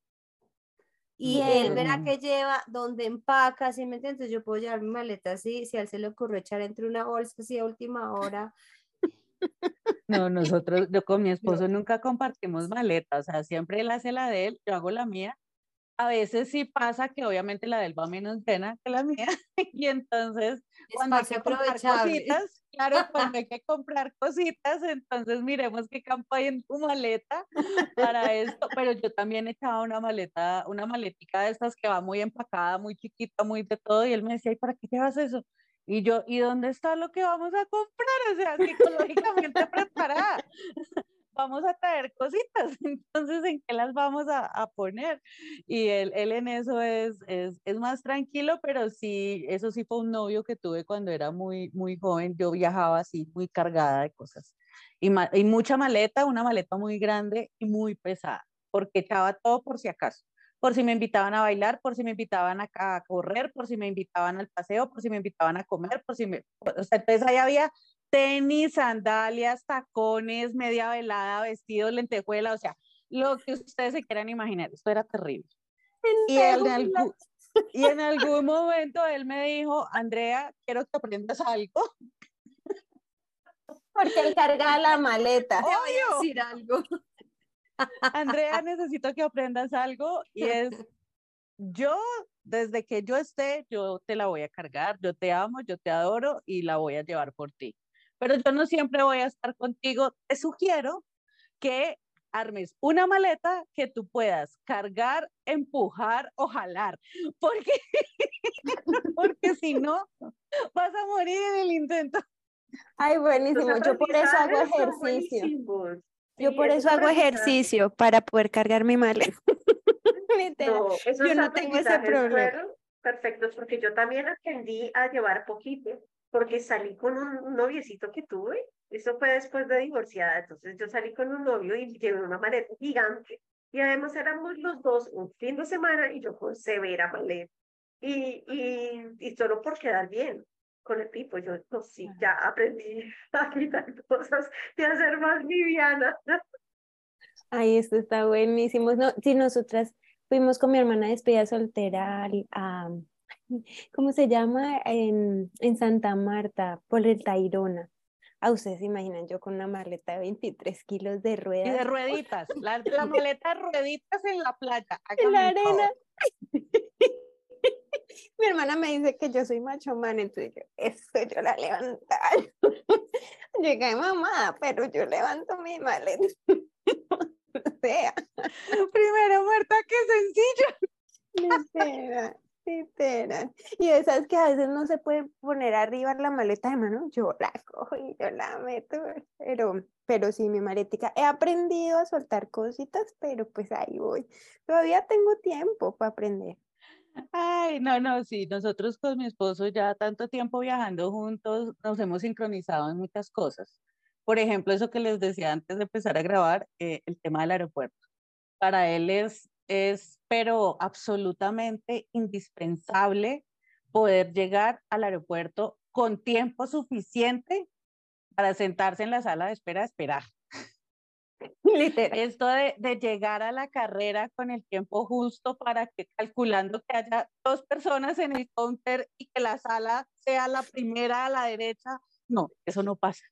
Y él verá que lleva, donde empaca, ¿sí me entiendes? Yo puedo llevar mi maleta así, si a él se le ocurrió echar entre una bolsa así a última hora. [laughs] No, nosotros, yo con mi esposo nunca compartimos maletas, o sea, siempre él hace la de él, yo hago la mía. A veces sí pasa que obviamente la de él va menos llena que la mía, [laughs] y entonces cuando hay que cositas, claro, cuando hay que comprar cositas, entonces miremos qué campo hay en tu maleta para esto. Pero yo también echaba una maleta, una maletica de estas que va muy empacada, muy chiquita, muy de todo. Y él me decía, ¿y para qué llevas eso? Y yo, ¿y dónde está lo que vamos a comprar? O sea, psicológicamente preparada vamos a traer cositas, [laughs] entonces ¿en qué las vamos a, a poner? Y él, él, en eso es, es, es, más tranquilo, pero sí, eso sí fue un novio que tuve cuando era muy, muy joven, yo viajaba así muy cargada de cosas. Y, y mucha maleta, una maleta muy grande y muy pesada, porque echaba todo por si acaso. Por si me invitaban a bailar, por si me invitaban a, a, correr, por si me invitaban al paseo, por si me invitaban a comer, por si me... O sea, entonces ahí había tenis, sandalias, tacones, media velada, vestido, lentejuela, o sea, lo que ustedes se quieran imaginar. Esto era terrible. Y, en algún, y en algún momento él me dijo, Andrea, quiero que aprendas algo. [laughs] Porque él cargaba la maleta. Te voy a decir algo. [laughs] Andrea, necesito que aprendas algo y es, yo, desde que yo esté, yo te la voy a cargar, yo te amo, yo te adoro y la voy a llevar por ti pero yo no siempre voy a estar contigo. Te sugiero que armes una maleta que tú puedas cargar, empujar o jalar, [laughs] porque, [laughs] porque si no, vas a morir en el intento. Ay, buenísimo. Yo por eso hago ejercicio. Yo por eso hago ejercicio, para poder cargar mi maleta. [laughs] no, yo no tengo ese problema. Perfectos, porque yo también aprendí a llevar poquito porque salí con un noviecito que tuve, eso fue después de divorciada, entonces yo salí con un novio y llevé una maleta gigante, y además éramos los dos un fin de semana y yo con severa maleta, y, y, y solo por quedar bien con el tipo, yo no, sí, ya aprendí [laughs] a quitar cosas y a ser más liviana. [laughs] Ay, esto está buenísimo. No, si nosotras fuimos con mi hermana despedida soltera a, ¿cómo se llama? En, en Santa Marta, por el Tairona. A ah, ustedes se imaginan yo con una maleta de 23 kilos de ruedas. Y de rueditas, [laughs] la, la maleta de rueditas en la playa. En la arena. [laughs] Mi hermana me dice que yo soy macho man, entonces yo, eso yo la levantar. Llegué [laughs] mamá, pero yo levanto mi maleta. o sea. Primero, Marta, qué. Y esas que a veces no se puede poner arriba en la maleta de mano, yo la cojo y yo la meto, pero, pero sí, mi maletica. He aprendido a soltar cositas, pero pues ahí voy. Todavía tengo tiempo para aprender. Ay, no, no, sí, nosotros con mi esposo ya tanto tiempo viajando juntos, nos hemos sincronizado en muchas cosas. Por ejemplo, eso que les decía antes de empezar a grabar, eh, el tema del aeropuerto. Para él es es, pero absolutamente indispensable poder llegar al aeropuerto con tiempo suficiente para sentarse en la sala de espera a esperar. [laughs] Literal. Esto de, de, llegar a la carrera con el tiempo justo para que calculando que haya dos personas en el counter y que la sala sea la primera a la derecha, no, eso no pasa.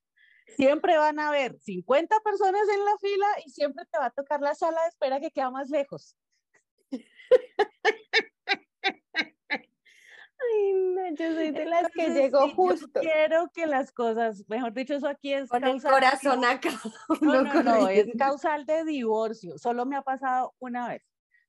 Siempre van a haber 50 personas en la fila y siempre te va a tocar la sala de espera que queda más lejos. Ay, no, yo soy de las que llegó justo. quiero que las cosas, mejor dicho, eso aquí es Con el corazón acá. [laughs] No, no, no, es causal de divorcio. Solo me ha pasado una vez.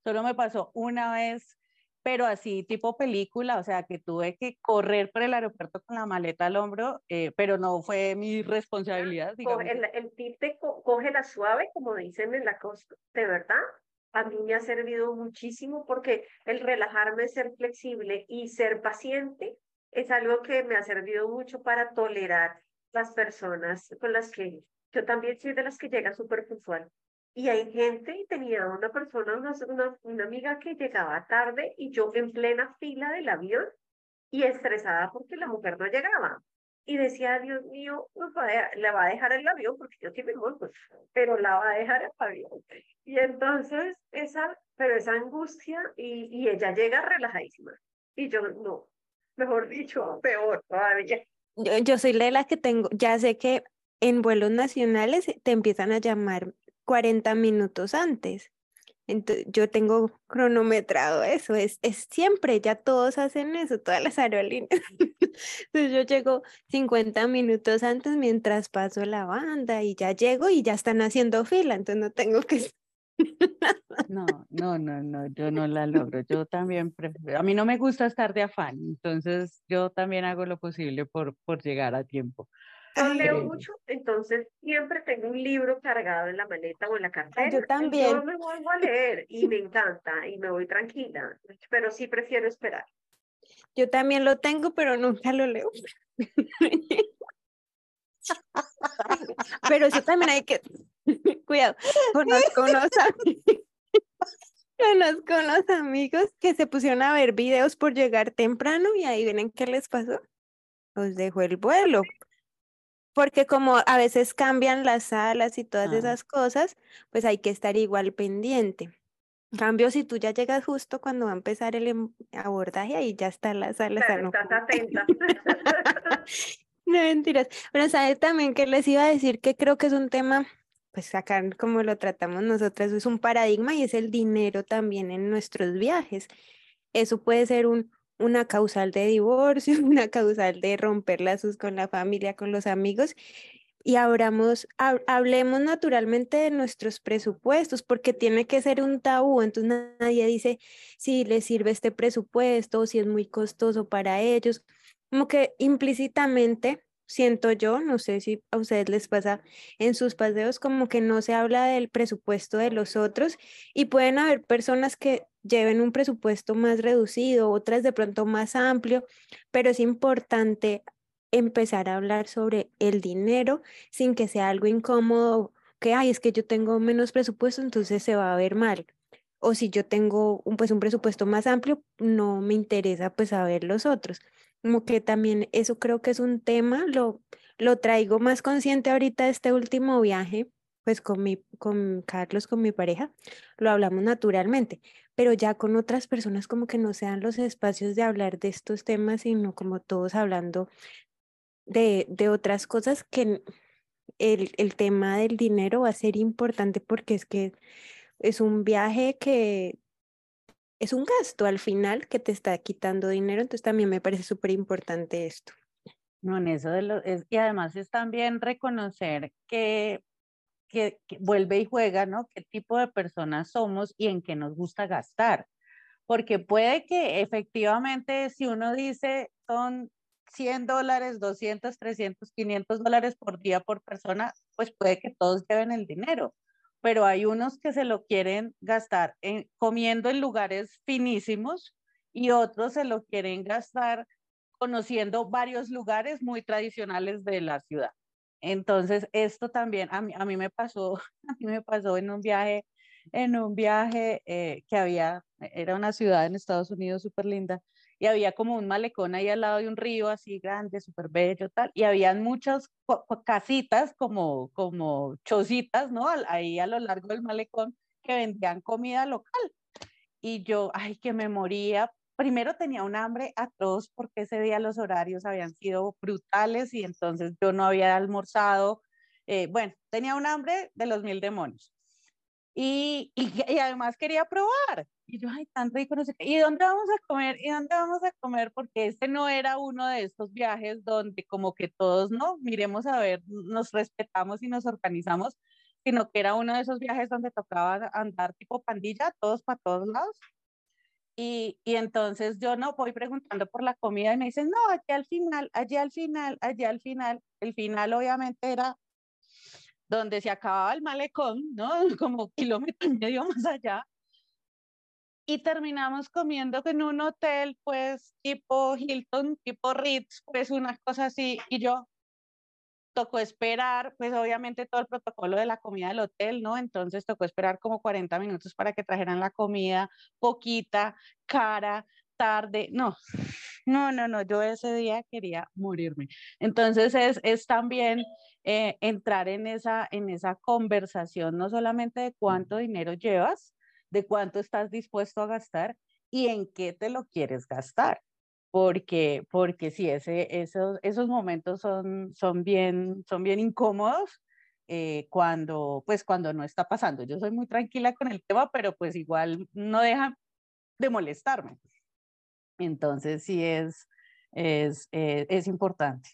Solo me pasó una vez, pero así tipo película, o sea, que tuve que correr por el aeropuerto con la maleta al hombro, eh, pero no fue mi responsabilidad. El, el tip te coge la suave, como dicen en la costa, de verdad a mí me ha servido muchísimo porque el relajarme, ser flexible y ser paciente es algo que me ha servido mucho para tolerar las personas con las que yo también soy de las que llega súper puntual. Y hay gente, y tenía una persona, una, una, una amiga que llegaba tarde y yo en plena fila del avión y estresada porque la mujer no llegaba y decía, Dios mío, la va a dejar el avión porque yo sí me pues, pero la va a dejar el avión. Y entonces, esa, pero esa angustia, y, y ella llega relajadísima. Y yo, no, mejor dicho, peor todavía. Yo, yo soy de las que tengo, ya sé que en vuelos nacionales te empiezan a llamar 40 minutos antes. Yo tengo cronometrado eso, es, es siempre, ya todos hacen eso, todas las aerolíneas. [laughs] Entonces yo llego 50 minutos antes mientras paso la banda y ya llego y ya están haciendo fila, entonces no tengo que... [laughs] No, no, no, no, yo no la logro. Yo también prefiero, a mí no me gusta estar de afán, entonces yo también hago lo posible por, por llegar a tiempo. Yo leo mucho, entonces siempre tengo un libro cargado en la maleta o en la cartera. Yo también. Yo me vuelvo a leer y me encanta y me voy tranquila, pero sí prefiero esperar. Yo también lo tengo, pero nunca lo leo. pero sí también hay que, cuidado, conozco unos, conozco unos amigos que se pusieron a ver videos por llegar temprano y ahí ven qué les pasó. Os dejó el vuelo porque como a veces cambian las salas y todas Ah. esas cosas, pues hay que estar igual pendiente. En cambio, si tú ya llegas justo cuando va a empezar el em- abordaje, ahí ya está la sala. no estás atenta. [laughs] no mentiras. Pero sabes también que les iba a decir que creo que es un tema, pues acá como lo tratamos nosotras, es un paradigma y es el dinero también en nuestros viajes. Eso puede ser un, una causal de divorcio, [laughs] una causal de romper lazos con la familia, con los amigos. Y abramos, hab- hablemos naturalmente de nuestros presupuestos, porque tiene que ser un tabú. Entonces na- nadie dice si les sirve este presupuesto o si es muy costoso para ellos. Como que implícitamente, siento yo, no sé si a ustedes les pasa en sus paseos, como que no se habla del presupuesto de los otros y pueden haber personas que lleven un presupuesto más reducido, otras de pronto más amplio, pero es importante empezar a hablar sobre el dinero sin que sea algo incómodo, que, ay, es que yo tengo menos presupuesto, entonces se va a ver mal. O si yo tengo un, pues, un presupuesto más amplio, no me interesa pues saber los otros. Como que también eso creo que es un tema, lo, lo traigo más consciente ahorita de este último viaje, pues con mi, con Carlos, con mi pareja, lo hablamos naturalmente, pero ya con otras personas como que no sean los espacios de hablar de estos temas, sino como todos hablando de, de otras cosas que el, el tema del dinero va a ser importante porque es que es un viaje que es un gasto al final que te está quitando dinero, entonces también me parece súper importante esto. No, en eso de lo, es, y además es también reconocer que, que, vuelve y juega, ¿no? ¿Qué tipo de personas somos y en qué nos gusta gastar? Porque puede que efectivamente si uno dice son 100 dólares, 200, 300, 500 dólares por día por persona, pues puede que todos lleven el dinero, pero hay unos que se lo quieren gastar en, comiendo en lugares finísimos y otros se lo quieren gastar conociendo varios lugares muy tradicionales de la ciudad. Entonces, esto también a mí, a mí me pasó, [laughs] a mí me pasó en un viaje, en un viaje eh, que había, era una ciudad en Estados Unidos súper linda, y había como un malecón ahí al lado de un río así grande, súper bello, tal, y habían muchas casitas como, como chocitas, ¿no? Ahí a lo largo del malecón que vendían comida local. Y yo, ay, que me moría. Primero tenía un hambre atroz porque ese día los horarios habían sido brutales y entonces yo no había almorzado. eh, bueno, tenía un hambre de los mil demonios. Y, y, [laughs] y además quería probar. Y yo, ay, tan rico, no sé qué. ¿Y dónde vamos a comer? ¿Y dónde vamos a comer? Porque este no era uno de estos viajes donde como que todos, ¿no? Miremos a ver, nos respetamos y nos organizamos, sino que era uno de esos viajes donde tocaba andar tipo pandilla, todos para todos lados. Y, y entonces yo no voy preguntando por la comida y me dicen, no, allí al final, allí al final, allí al final. El final obviamente era donde se acababa el malecón, ¿no? [laughs] Como kilómetro y medio más allá. Y terminamos comiendo en un hotel, pues, tipo Hilton, tipo Ritz, pues una cosa así. Y yo tocó esperar, pues obviamente todo el protocolo de la comida del hotel, ¿no? Entonces tocó esperar como 40 minutos para que trajeran la comida, poquita, cara, tarde. No, no, no, no, yo ese día quería morirme. Entonces es, es también eh, entrar en esa, en esa conversación, no solamente de cuánto dinero llevas, de cuánto estás dispuesto a gastar y en qué te lo quieres gastar. Porque, porque sí, ese, esos, esos momentos son, son, bien, son bien incómodos eh, cuando, pues cuando no está pasando. Yo soy muy tranquila con el tema, pero pues igual no deja de molestarme. Entonces sí es, es, eh, es importante.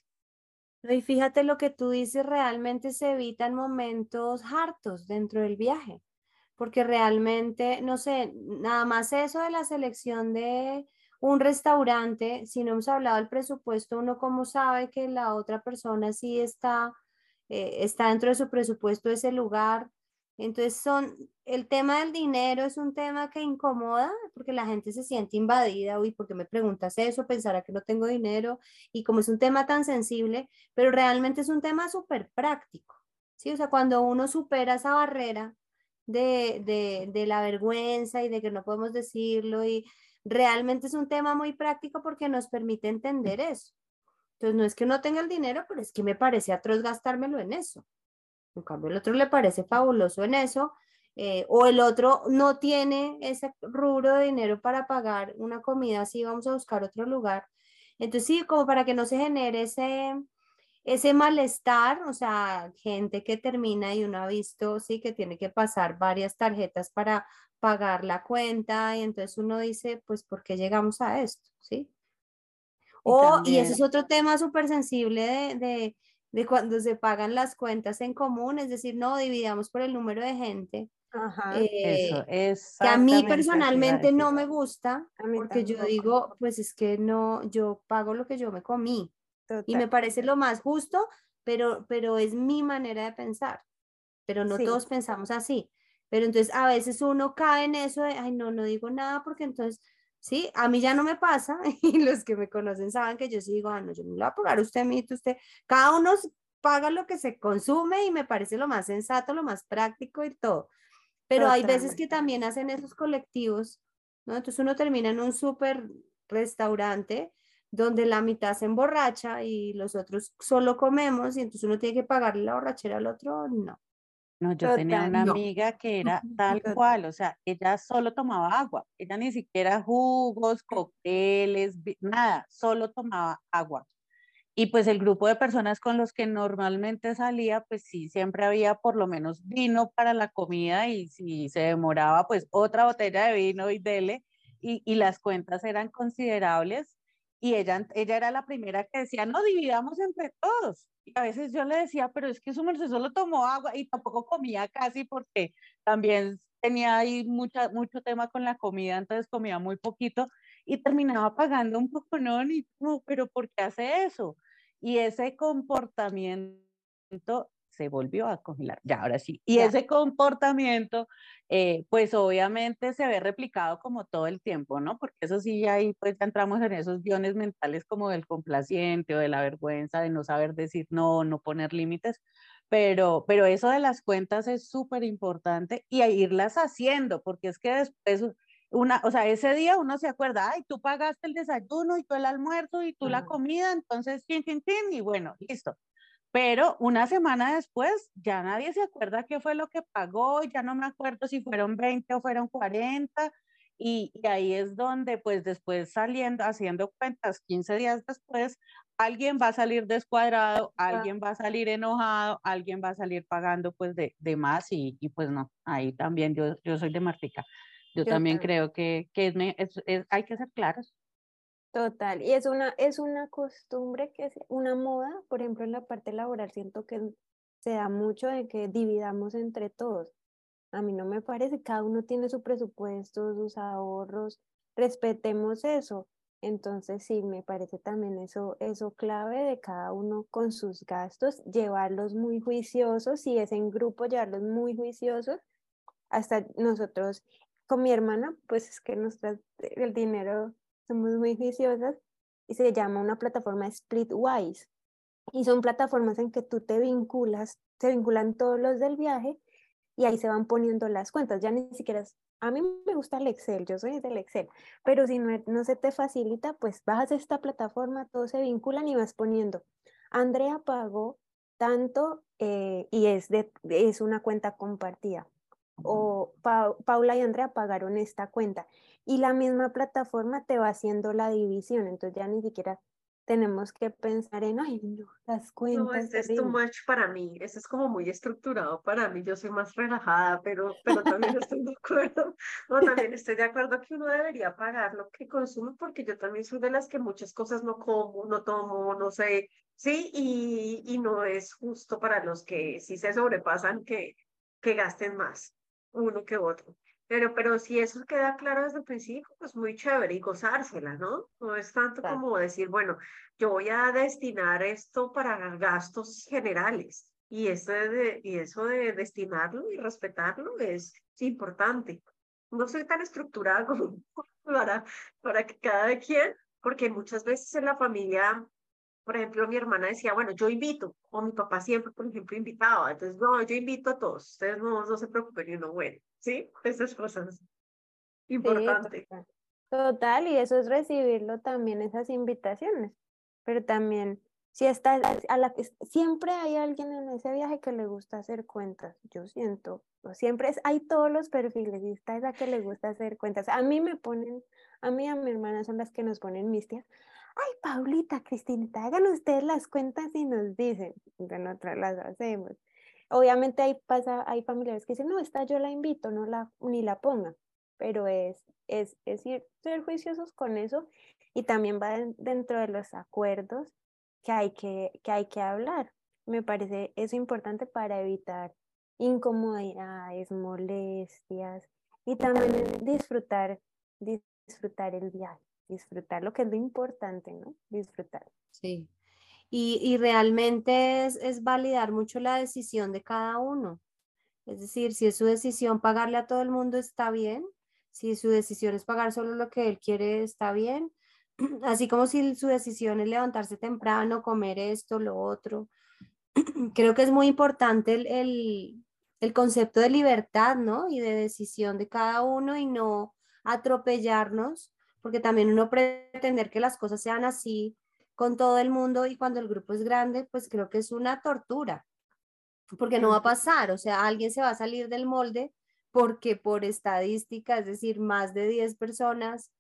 Y fíjate lo que tú dices, realmente se evitan momentos hartos dentro del viaje, porque realmente, no sé, nada más eso de la selección de un restaurante, si no hemos hablado del presupuesto, uno cómo sabe que la otra persona sí está, eh, está dentro de su presupuesto ese lugar. Entonces son, el tema del dinero es un tema que incomoda porque la gente se siente invadida, uy, ¿por qué me preguntas eso? Pensará que no tengo dinero y como es un tema tan sensible, pero realmente es un tema súper práctico, ¿sí? O sea, cuando uno supera esa barrera de, de, de la vergüenza y de que no podemos decirlo y realmente es un tema muy práctico porque nos permite entender eso. Entonces, no es que no tenga el dinero, pero es que me parece atroz gastármelo en eso. En cambio, el otro le parece fabuloso en eso, eh, o el otro no tiene ese rubro de dinero para pagar una comida, así vamos a buscar otro lugar. Entonces, sí, como para que no se genere ese, ese malestar, o sea, gente que termina y uno ha visto, sí, que tiene que pasar varias tarjetas para pagar la cuenta y entonces uno dice, pues, ¿por qué llegamos a esto? ¿Sí? O, y, ese es otro tema súper sensible de, de, cuando se pagan las cuentas en común, es decir, no dividamos por el número de gente. Ajá, eso, es eh, que a mí personalmente no me gusta, porque yo digo, pues es que no, yo pago lo que yo me comí. Y me parece lo más justo, pero, pero es mi manera de pensar. Pero no todos pensamos así. Pero entonces a veces uno cae en eso de, ay, no, no digo nada porque entonces, sí, a mí ya no me pasa [laughs] y los que me conocen saben que yo sí digo, ah, no, yo no le voy a pagar usted, a usted, cada uno paga lo que se consume y me parece lo más sensato, lo más práctico y todo. Pero hay veces que también hacen esos colectivos, ¿no? Entonces uno termina en un súper restaurante donde la mitad se emborracha y los otros solo comemos y entonces uno tiene que pagarle la borrachera al otro, no. No, yo tenía una amiga que era [laughs] tal cual, o sea, ella solo tomaba agua, ella ni siquiera jugos, cócteles, nada, solo tomaba agua. Y pues el grupo de personas con los que normalmente salía, pues sí, siempre había por lo menos vino para la comida y si se demoraba, pues otra botella de vino y dele, y, y las cuentas eran considerables. Y ella, ella era la primera que decía, no, dividamos entre todos a veces yo le decía, pero es que su merced solo tomó agua y tampoco comía casi porque también tenía ahí mucha, mucho tema con la comida, entonces comía muy poquito y terminaba pagando un poco, no, ni, no, pero ¿por qué hace eso? Y ese comportamiento se volvió a congelar, ya ahora sí. Y ese comportamiento, eh, pues obviamente se ve replicado como todo el tiempo, ¿no? Porque eso sí, ahí pues entramos en esos guiones mentales como del complaciente o de la vergüenza de no saber decir no, no poner límites. Pero, pero eso de las cuentas es súper importante y a irlas haciendo, porque es que después una, o sea, ese día uno se acuerda, ay, tú pagaste el desayuno y tú el almuerzo y tú la comida, entonces, fin, fin, fin, y bueno, listo. Pero una semana después ya nadie se acuerda qué fue lo que pagó, ya no me acuerdo si fueron 20 o fueron 40. Y, ahí es donde pues después saliendo, haciendo cuentas 15 días después, alguien va a salir descuadrado, alguien va a salir enojado, alguien va a salir pagando pues de, de más y, y, pues no, ahí también yo, yo soy de Martica. Yo, también, creo que, que es, es, hay que ser claros. Total, y es una, es una costumbre que es una moda, por ejemplo, en la parte laboral siento que se da mucho de que dividamos entre todos. A mí no me parece, cada uno tiene su presupuesto, sus ahorros, respetemos eso. Entonces sí, me parece también eso, eso clave de cada uno con sus gastos, llevarlos muy juiciosos, si es en grupo, llevarlos muy juiciosos. Hasta nosotros, con mi hermana, pues es que nos el dinero somos muy juiciosas y se llama una plataforma Splitwise. Y son plataformas en que tú te vinculas, se vinculan todos los del viaje y ahí se van poniendo las cuentas. Ya ni siquiera, a mí me gusta el Excel, yo soy del Excel, pero si no, no se te facilita, pues bajas esta plataforma, todos se vinculan y vas poniendo. Andrea pagó tanto eh, y es, de, es una cuenta compartida. O Paula y Andrea pagaron esta cuenta. Y la misma plataforma te va haciendo la división, entonces ya ni siquiera tenemos que pensar en, ay, no, las cuentas. No, este es too much para mí, este es como muy estructurado para mí, yo soy más relajada, pero, pero también [laughs] estoy de acuerdo, o también estoy de acuerdo que uno debería pagar lo que consume, porque yo también soy de las que muchas cosas no como, no tomo, no sé, sí, y, y no es justo para los que sí se sobrepasan que, que gasten más uno que otro. Pero, pero si eso queda claro desde el principio, pues muy chévere y gozársela, ¿no? No es tanto como decir, bueno, yo voy a destinar esto para gastos generales y, eso de, y eso de destinarlo y respetarlo es importante. No soy tan estructurada [laughs] como para, para que cada quien, porque muchas veces en la familia por ejemplo, mi hermana decía, bueno, yo invito, o mi papá siempre, por ejemplo, invitaba, entonces, no, yo invito a todos, ustedes no, no se preocupen y uno, bueno, ¿sí? Esas cosas. Importante. total. y eso es recibirlo también, esas invitaciones, pero también, si está, a la, siempre hay alguien en ese viaje que le gusta hacer cuentas, yo siento, siempre es, hay todos los perfiles, y está esa que le gusta hacer cuentas, a mí me ponen, a mí y a mi hermana son las que nos ponen mis tías, ay, Paulita, Cristinita, hagan ustedes las cuentas y nos dicen, de nosotros las hacemos. Obviamente hay, pasa, hay familiares que dicen, no, esta yo la invito, no la, ni la ponga, pero es, es, es ir, ser juiciosos con eso y también va dentro de los acuerdos que hay que, que hay que hablar. Me parece eso importante para evitar incomodidades, molestias y también disfrutar, disfrutar el viaje disfrutar lo que es lo importante, ¿no? Disfrutar. Sí. Y, y realmente es, es, validar mucho la decisión de cada uno. Es decir, si es su decisión pagarle a todo el mundo, está bien. Si su decisión es pagar solo lo que él quiere, está bien. [clears throat] Así como si su decisión es levantarse temprano, comer esto, lo otro. [clears throat] Creo que es muy importante el, el, el concepto de libertad, ¿no? Y de decisión de cada uno y no atropellarnos porque también uno pretender que las cosas sean así con todo el mundo y cuando el grupo es grande, pues creo que es una tortura, porque no va a pasar, o sea, alguien se va a salir del molde porque por estadística, es decir, más de 10 personas,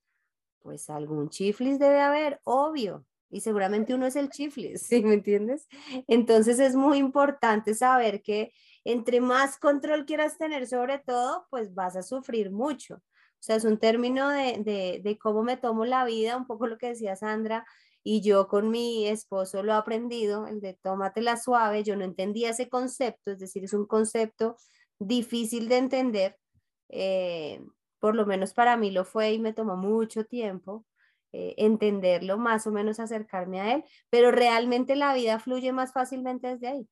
pues algún chiflis debe haber, obvio, y seguramente uno es el chiflis, [laughs] ¿sí me entiendes? Entonces es muy importante saber que entre más control quieras tener sobre todo, pues vas a sufrir mucho. O sea, es un término de, de, cómo me tomo la vida, un poco lo que decía Sandra, y yo con mi esposo lo he aprendido, el de tómatela suave, yo no entendía ese concepto, es decir, es un concepto difícil de entender, eh, por lo menos para mí lo fue y me tomó mucho tiempo eh, entenderlo, más o menos acercarme a él, pero realmente la vida fluye más fácilmente desde ahí.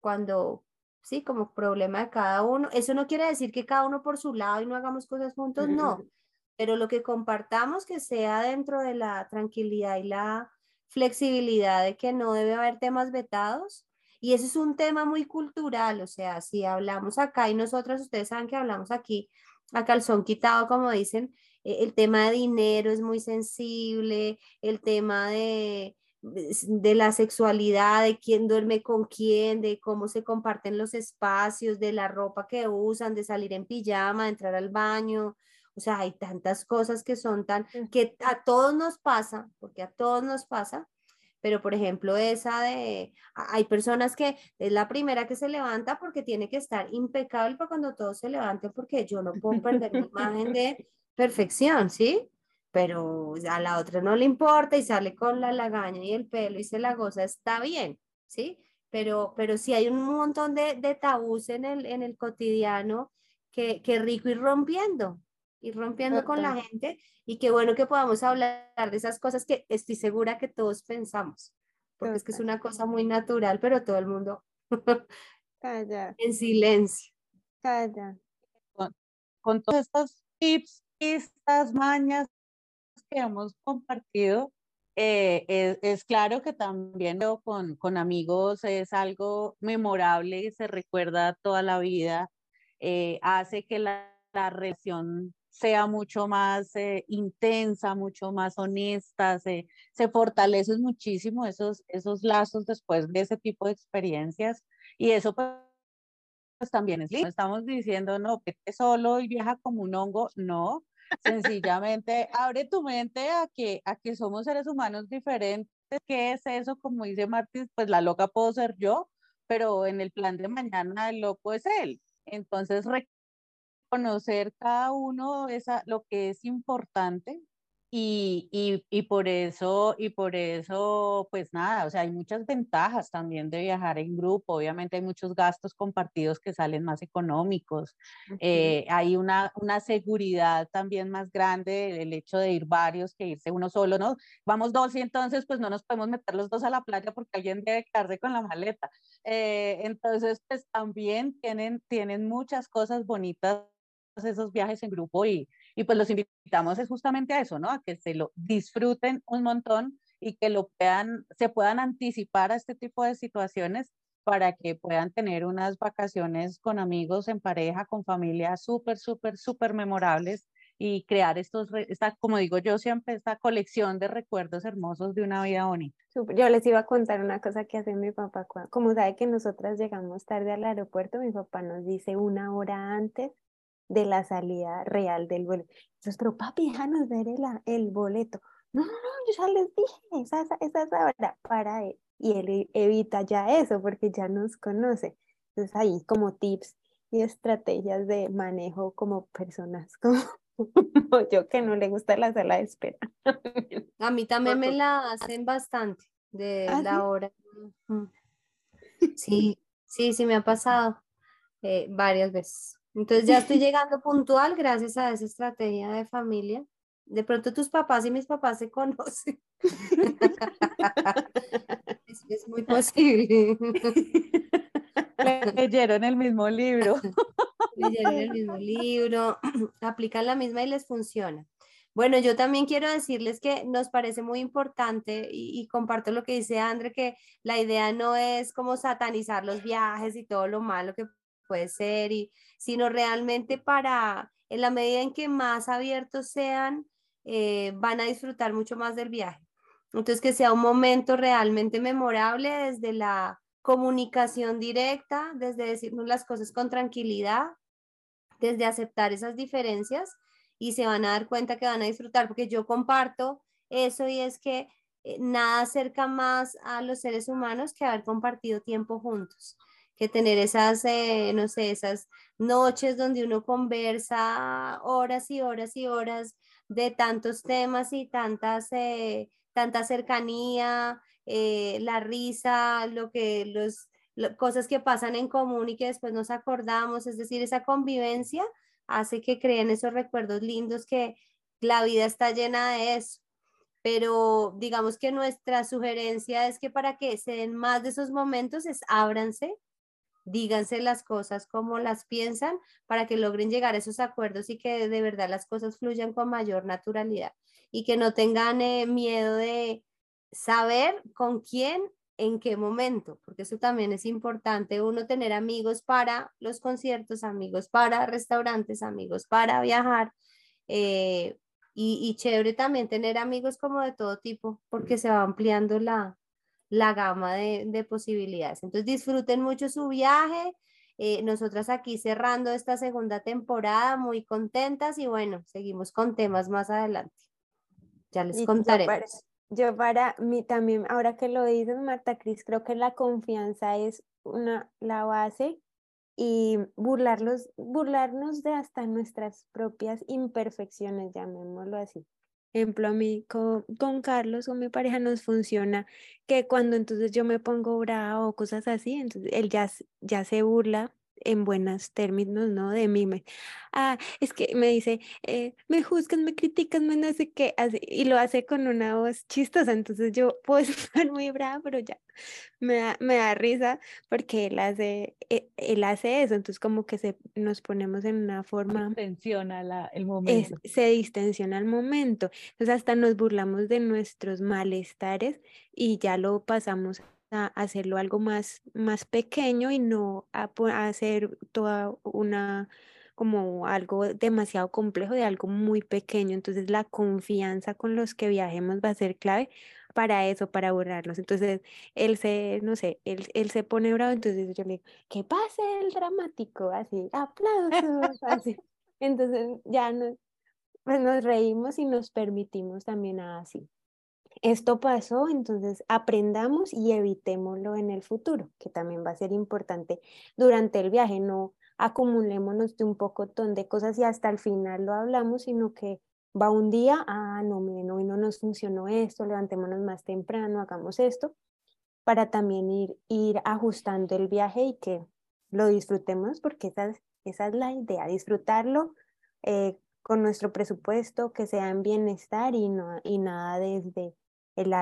Cuando, ¿sí? Como problema de cada uno. Eso no quiere decir que cada uno por su lado y no hagamos cosas juntos, no. Pero lo que compartamos que sea dentro de la tranquilidad y la flexibilidad de que no debe haber temas vetados. Y ese es un tema muy cultural, o sea, si hablamos acá y nosotros, ustedes saben que hablamos aquí a calzón quitado, como dicen, eh, el tema de dinero es muy sensible, el tema de, de la sexualidad, de quién duerme con quién, de cómo se comparten los espacios, de la ropa que usan, de salir en pijama, de entrar al baño. O sea, hay tantas cosas que son tan, que a todos nos pasa, porque a todos nos pasa, pero por ejemplo esa de, hay personas que es la primera que se levanta porque tiene que estar impecable para cuando todos se levanten, porque yo no puedo perder mi [laughs] imagen de perfección, ¿sí? Pero a la otra no le importa y sale con la lagaña y el pelo y se la goza, está bien, ¿sí? Pero, pero sí hay un montón de, de tabús en el, en el cotidiano que, que rico ir rompiendo, ir rompiendo con la gente y qué bueno que podamos hablar de esas cosas que estoy segura que todos pensamos, porque es que es una cosa muy natural, pero todo el mundo [laughs] Calla. en silencio. Calla. Con, con todos estos tips, estas mañas, que hemos compartido, eh, es, claro que también con, con amigos es algo memorable se recuerda toda la vida, eh, hace que la, la, relación sea mucho más eh, intensa, mucho más honesta, se, se fortalecen muchísimo esos, esos lazos después de ese tipo de experiencias y eso pues, pues también es lindo. Estamos diciendo, no, que solo y viaja como un hongo, no, Sencillamente abre tu mente a que, a que somos seres humanos diferentes qué es eso, como dice Martín, pues la loca puedo ser yo, pero en el plan de mañana el loco es él. Entonces, reconocer cada uno esa, lo que es importante y, y, y, por eso, y por eso, pues nada, o sea, hay muchas ventajas también de viajar en grupo. Obviamente hay muchos gastos compartidos que salen más económicos. Eh, hay una, una seguridad también más grande, el hecho de ir varios que irse uno solo, ¿no? Vamos dos y entonces pues no nos podemos meter los dos a la playa porque alguien debe quedarse con la maleta. Eh, entonces, pues también tienen, tienen muchas cosas bonitas esos viajes en grupo y, y pues los invitamos es justamente a eso, ¿no? A que se lo disfruten un montón y que lo puedan, se puedan anticipar a este tipo de situaciones para que puedan tener unas vacaciones con amigos, en pareja, con familia súper, súper, súper memorables y crear estos, esta, como digo yo siempre, esta colección de recuerdos hermosos de una vida bonita. Yo les iba a contar una cosa que hace mi papá. Como sabe que nosotras llegamos tarde al aeropuerto, mi papá nos dice una hora antes de la salida real del vuelo. Entonces, pero papi, déjanos ver el, el boleto. No, no, no, yo ya les dije, esa, esa es la hora para él. Y él e, evita ya eso porque ya nos conoce. Entonces ahí como tips y estrategias de manejo como personas [laughs] como [laughs] yo que no le gusta la sala de espera. [laughs] A mí también me la hacen bastante de ¿Ah, la hora. Sí, sí, sí me ha pasado eh, varias veces. Entonces ya estoy llegando puntual gracias a esa estrategia de familia. De pronto tus papás y mis papás se conocen. [laughs] es, muy posible. [laughs] Leyeron el mismo libro. [laughs] Leyeron el mismo libro, [clears throat] aplican la misma y les funciona. Bueno, yo también quiero decirles que nos parece muy importante y, y, comparto lo que dice André, que la idea no es como satanizar los viajes y todo lo malo que puede ser, y, sino realmente para, en la medida en que más abiertos sean, eh, van a disfrutar mucho más del viaje. Entonces, que sea un momento realmente memorable desde la comunicación directa, desde decirnos las cosas con tranquilidad, desde aceptar esas diferencias y se van a dar cuenta que van a disfrutar, porque yo comparto eso y es que eh, nada acerca más a los seres humanos que haber compartido tiempo juntos que tener esas, eh, no sé, esas noches donde uno conversa horas y horas y horas de tantos temas y tantas, eh, tanta cercanía, eh, la risa, lo que los cosas que pasan en común y que después nos acordamos, es decir, esa convivencia hace que creen esos recuerdos lindos que la vida está llena de eso. Pero digamos que nuestra sugerencia es que para que se den más de esos momentos es ábranse, díganse las cosas como las piensan para que logren llegar a esos acuerdos y que de verdad las cosas fluyan con mayor naturalidad y que no tengan eh, miedo de saber con quién en qué momento, porque eso también es importante, uno tener amigos para los conciertos, amigos para restaurantes, amigos para viajar, eh, y, y, chévere también tener amigos como de todo tipo, porque se va ampliando la, la gama de, posibilidades. Entonces disfruten mucho su viaje. Eh, nosotras aquí cerrando esta segunda temporada, muy contentas y bueno, seguimos con temas más adelante. Ya les contaré. Yo para, mí también, ahora que lo dices, Marta Cris, creo que la confianza es una, la base y burlarlos, burlarnos de hasta nuestras propias imperfecciones, llamémoslo así ejemplo, a mí con, con, Carlos o mi pareja nos funciona que cuando entonces yo me pongo brava o cosas así, entonces él ya, ya se burla en buenos términos, ¿no? De mí. Me, ah, es que me dice, eh, me juzgan, me critican, me no sé qué, y lo hace con una voz chistosa, entonces yo puedo [laughs] estar muy brava, pero ya me da, me da risa porque él hace, e, él hace eso, entonces como que se, nos ponemos en una forma... Distensiona la, el momento. se distensiona el momento, entonces hasta nos burlamos de nuestros malestares y ya lo pasamos hacerlo algo más, más pequeño y no hacer toda una como algo demasiado complejo de algo muy pequeño. Entonces la confianza con los que viajemos va a ser clave para eso, para borrarlos. Entonces él se, no sé, él, él se pone bravo, entonces yo le digo, que pase el dramático, así, aplausos, así. Entonces ya nos, pues nos reímos y nos permitimos también así. Esto pasó, entonces aprendamos y evitémoslo en el futuro, que también va a ser importante durante el viaje, no acumulémonos de un pocotón de cosas y hasta el final lo hablamos, sino que va un día, ah, no, miren, hoy no nos funcionó esto, levantémonos más temprano, hagamos esto, para también ir, ir ajustando el viaje y que lo disfrutemos, porque esa es, esa es la idea, disfrutarlo eh, con nuestro presupuesto, que sea en bienestar y, no, y nada desde el,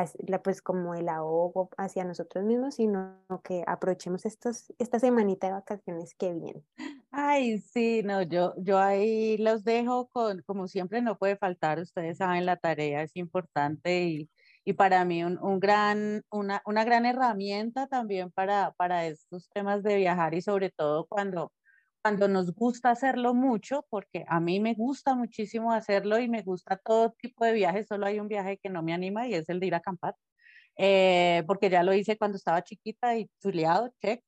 pues como el ahogo hacia nosotros mismos, sino que aprovechemos estos, esta semanita de vacaciones que viene. Ay, sí, no, yo, yo ahí los dejo con, como siempre no puede faltar, ustedes saben, la tarea es importante y, y para mí un, un, gran, una, una gran herramienta también para, para estos temas de viajar y sobre todo cuando cuando nos gusta hacerlo mucho, porque a mí me gusta muchísimo hacerlo y me gusta todo tipo de viajes, solo hay un viaje que no me anima y es el de ir a acampar, eh, porque ya lo hice cuando estaba chiquita y chuleado, check.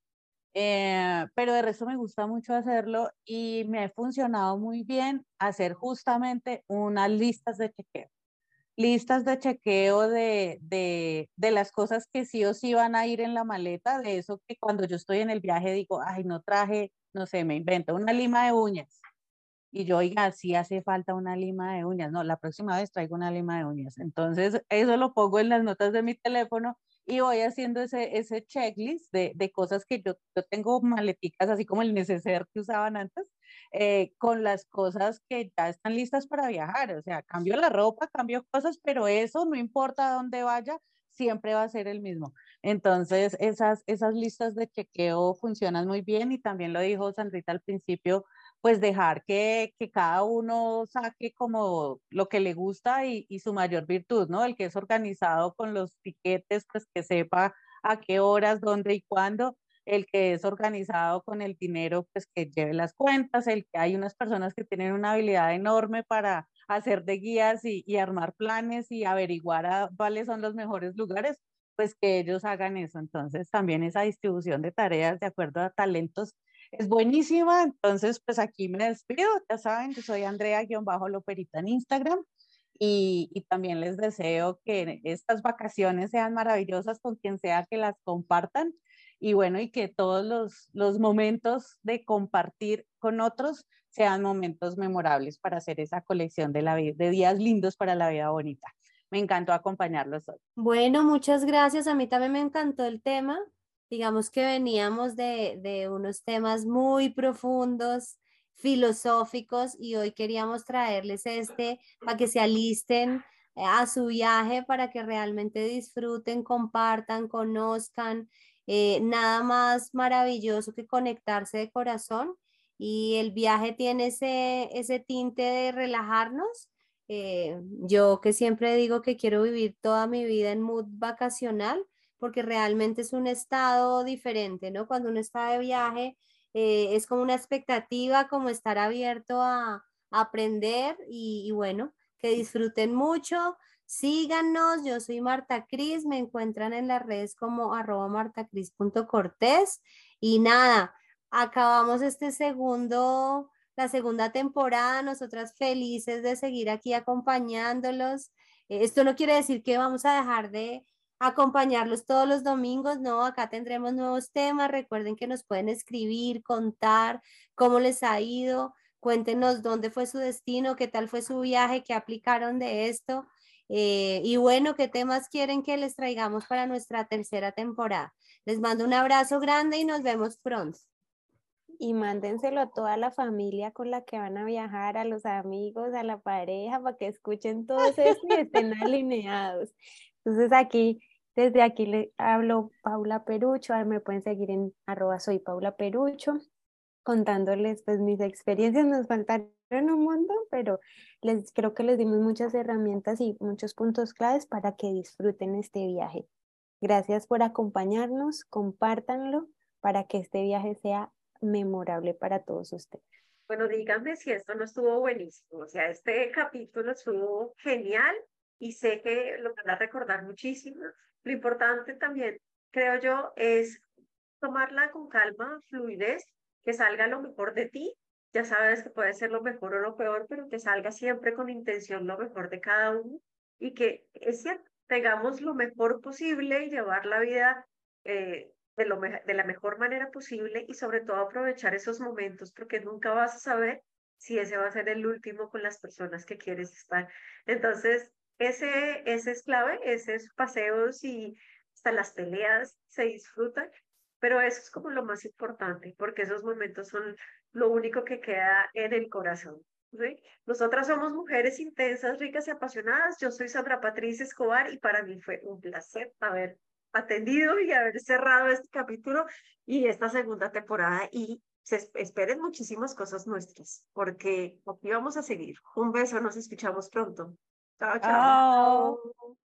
Eh, pero de resto me gusta mucho hacerlo y me ha funcionado muy bien hacer justamente unas listas de chequeo. Listas de chequeo de, de, de las cosas que sí o sí van a ir en la maleta, de eso que cuando yo estoy en el viaje digo, ay, no traje no sé, me invento una lima de uñas. Y yo, oiga, sí hace falta una lima de uñas. No, la próxima vez traigo una lima de uñas. Entonces, eso lo pongo en las notas de mi teléfono y voy haciendo ese, ese checklist de, de cosas que yo, yo tengo maleticas, así como el neceser que usaban antes, eh, con las cosas que ya están listas para viajar. O sea, cambio la ropa, cambio cosas, pero eso no importa dónde vaya, siempre va a ser el mismo. Entonces, esas, esas listas de chequeo funcionan muy bien y también lo dijo Sandrita al principio, pues dejar que, que cada uno saque como lo que le gusta y, y, su mayor virtud, ¿no? El que es organizado con los piquetes, pues que sepa a qué horas, dónde y cuándo. El que es organizado con el dinero, pues que lleve las cuentas. El que hay unas personas que tienen una habilidad enorme para hacer de guías y, armar planes y averiguar a, cuáles son los mejores lugares, pues que ellos hagan eso. Entonces también esa distribución de tareas de acuerdo a talentos es buenísima. Entonces, pues aquí me despido. Ya saben, yo soy Andrea-Loperita en Instagram. Y, y, también les deseo que estas vacaciones sean maravillosas con quien sea que las compartan y bueno, y que todos los, los momentos de compartir con otros sean momentos memorables para hacer esa colección de, la, de días lindos para la vida bonita. Me encantó acompañarlos hoy. Bueno, muchas gracias. A mí también me encantó el tema. Digamos que veníamos de, de unos temas muy profundos, filosóficos, y hoy queríamos traerles este para que se alisten a su viaje, para que realmente disfruten, compartan, conozcan. Eh, nada más maravilloso que conectarse de corazón y el viaje tiene ese, ese tinte de relajarnos. Eh, yo que siempre digo que quiero vivir toda mi vida en mood vacacional, porque realmente es un estado diferente, ¿no? Cuando uno está de viaje, eh, es como una expectativa, como estar abierto a, aprender y, bueno, que disfruten mucho. Síganos, yo soy Marta Cris, me encuentran en las redes como arroba martacris.cortés y nada, acabamos este segundo, la segunda temporada, nosotras felices de seguir aquí acompañándolos. Eh, esto no quiere decir que vamos a dejar de acompañarlos todos los domingos, no, acá tendremos nuevos temas, recuerden que nos pueden escribir, contar cómo les ha ido, cuéntenos dónde fue su destino, qué tal fue su viaje, qué aplicaron de esto. Eh, y bueno, qué temas quieren que les traigamos para nuestra tercera temporada. Les mando un abrazo grande y nos vemos pronto y mándenselo a toda la familia con la que van a viajar, a los amigos, a la pareja, para que escuchen todo eso y estén [laughs] alineados. Entonces aquí, desde aquí le hablo Paula Perucho, me pueden seguir en arroba soy Paula Perucho, contándoles pues mis experiencias, nos faltaron un montón, pero les creo que les dimos muchas herramientas y muchos puntos claves para que disfruten este viaje. Gracias por acompañarnos, compártanlo para que este viaje sea memorable para todos ustedes. Bueno, díganme si esto no estuvo buenísimo. O sea, este capítulo estuvo genial y sé que lo van a recordar muchísimo. Lo importante también, creo yo, es tomarla con calma, fluidez, que salga lo mejor de ti. Ya sabes que puede ser lo mejor o lo peor, pero que salga siempre con intención lo mejor de cada uno y que es cierto, tengamos lo mejor posible y llevar la vida eh, de, la mejor manera posible y sobre todo aprovechar esos momentos porque nunca vas a saber si ese va a ser el último con las personas que quieres estar. Entonces, ese, ese es clave, esos paseos y hasta las peleas se disfrutan, pero eso es como lo más importante, porque esos momentos son lo único que queda en el corazón. ¿sí? Nosotras somos mujeres intensas, ricas y apasionadas. Yo soy Sandra Patricia Escobar y para mí fue un placer haber atendido y haber cerrado este capítulo y esta segunda temporada y se esperen muchísimas cosas nuestras, porque aquí vamos a seguir. Un beso, nos escuchamos pronto. Chao, chao.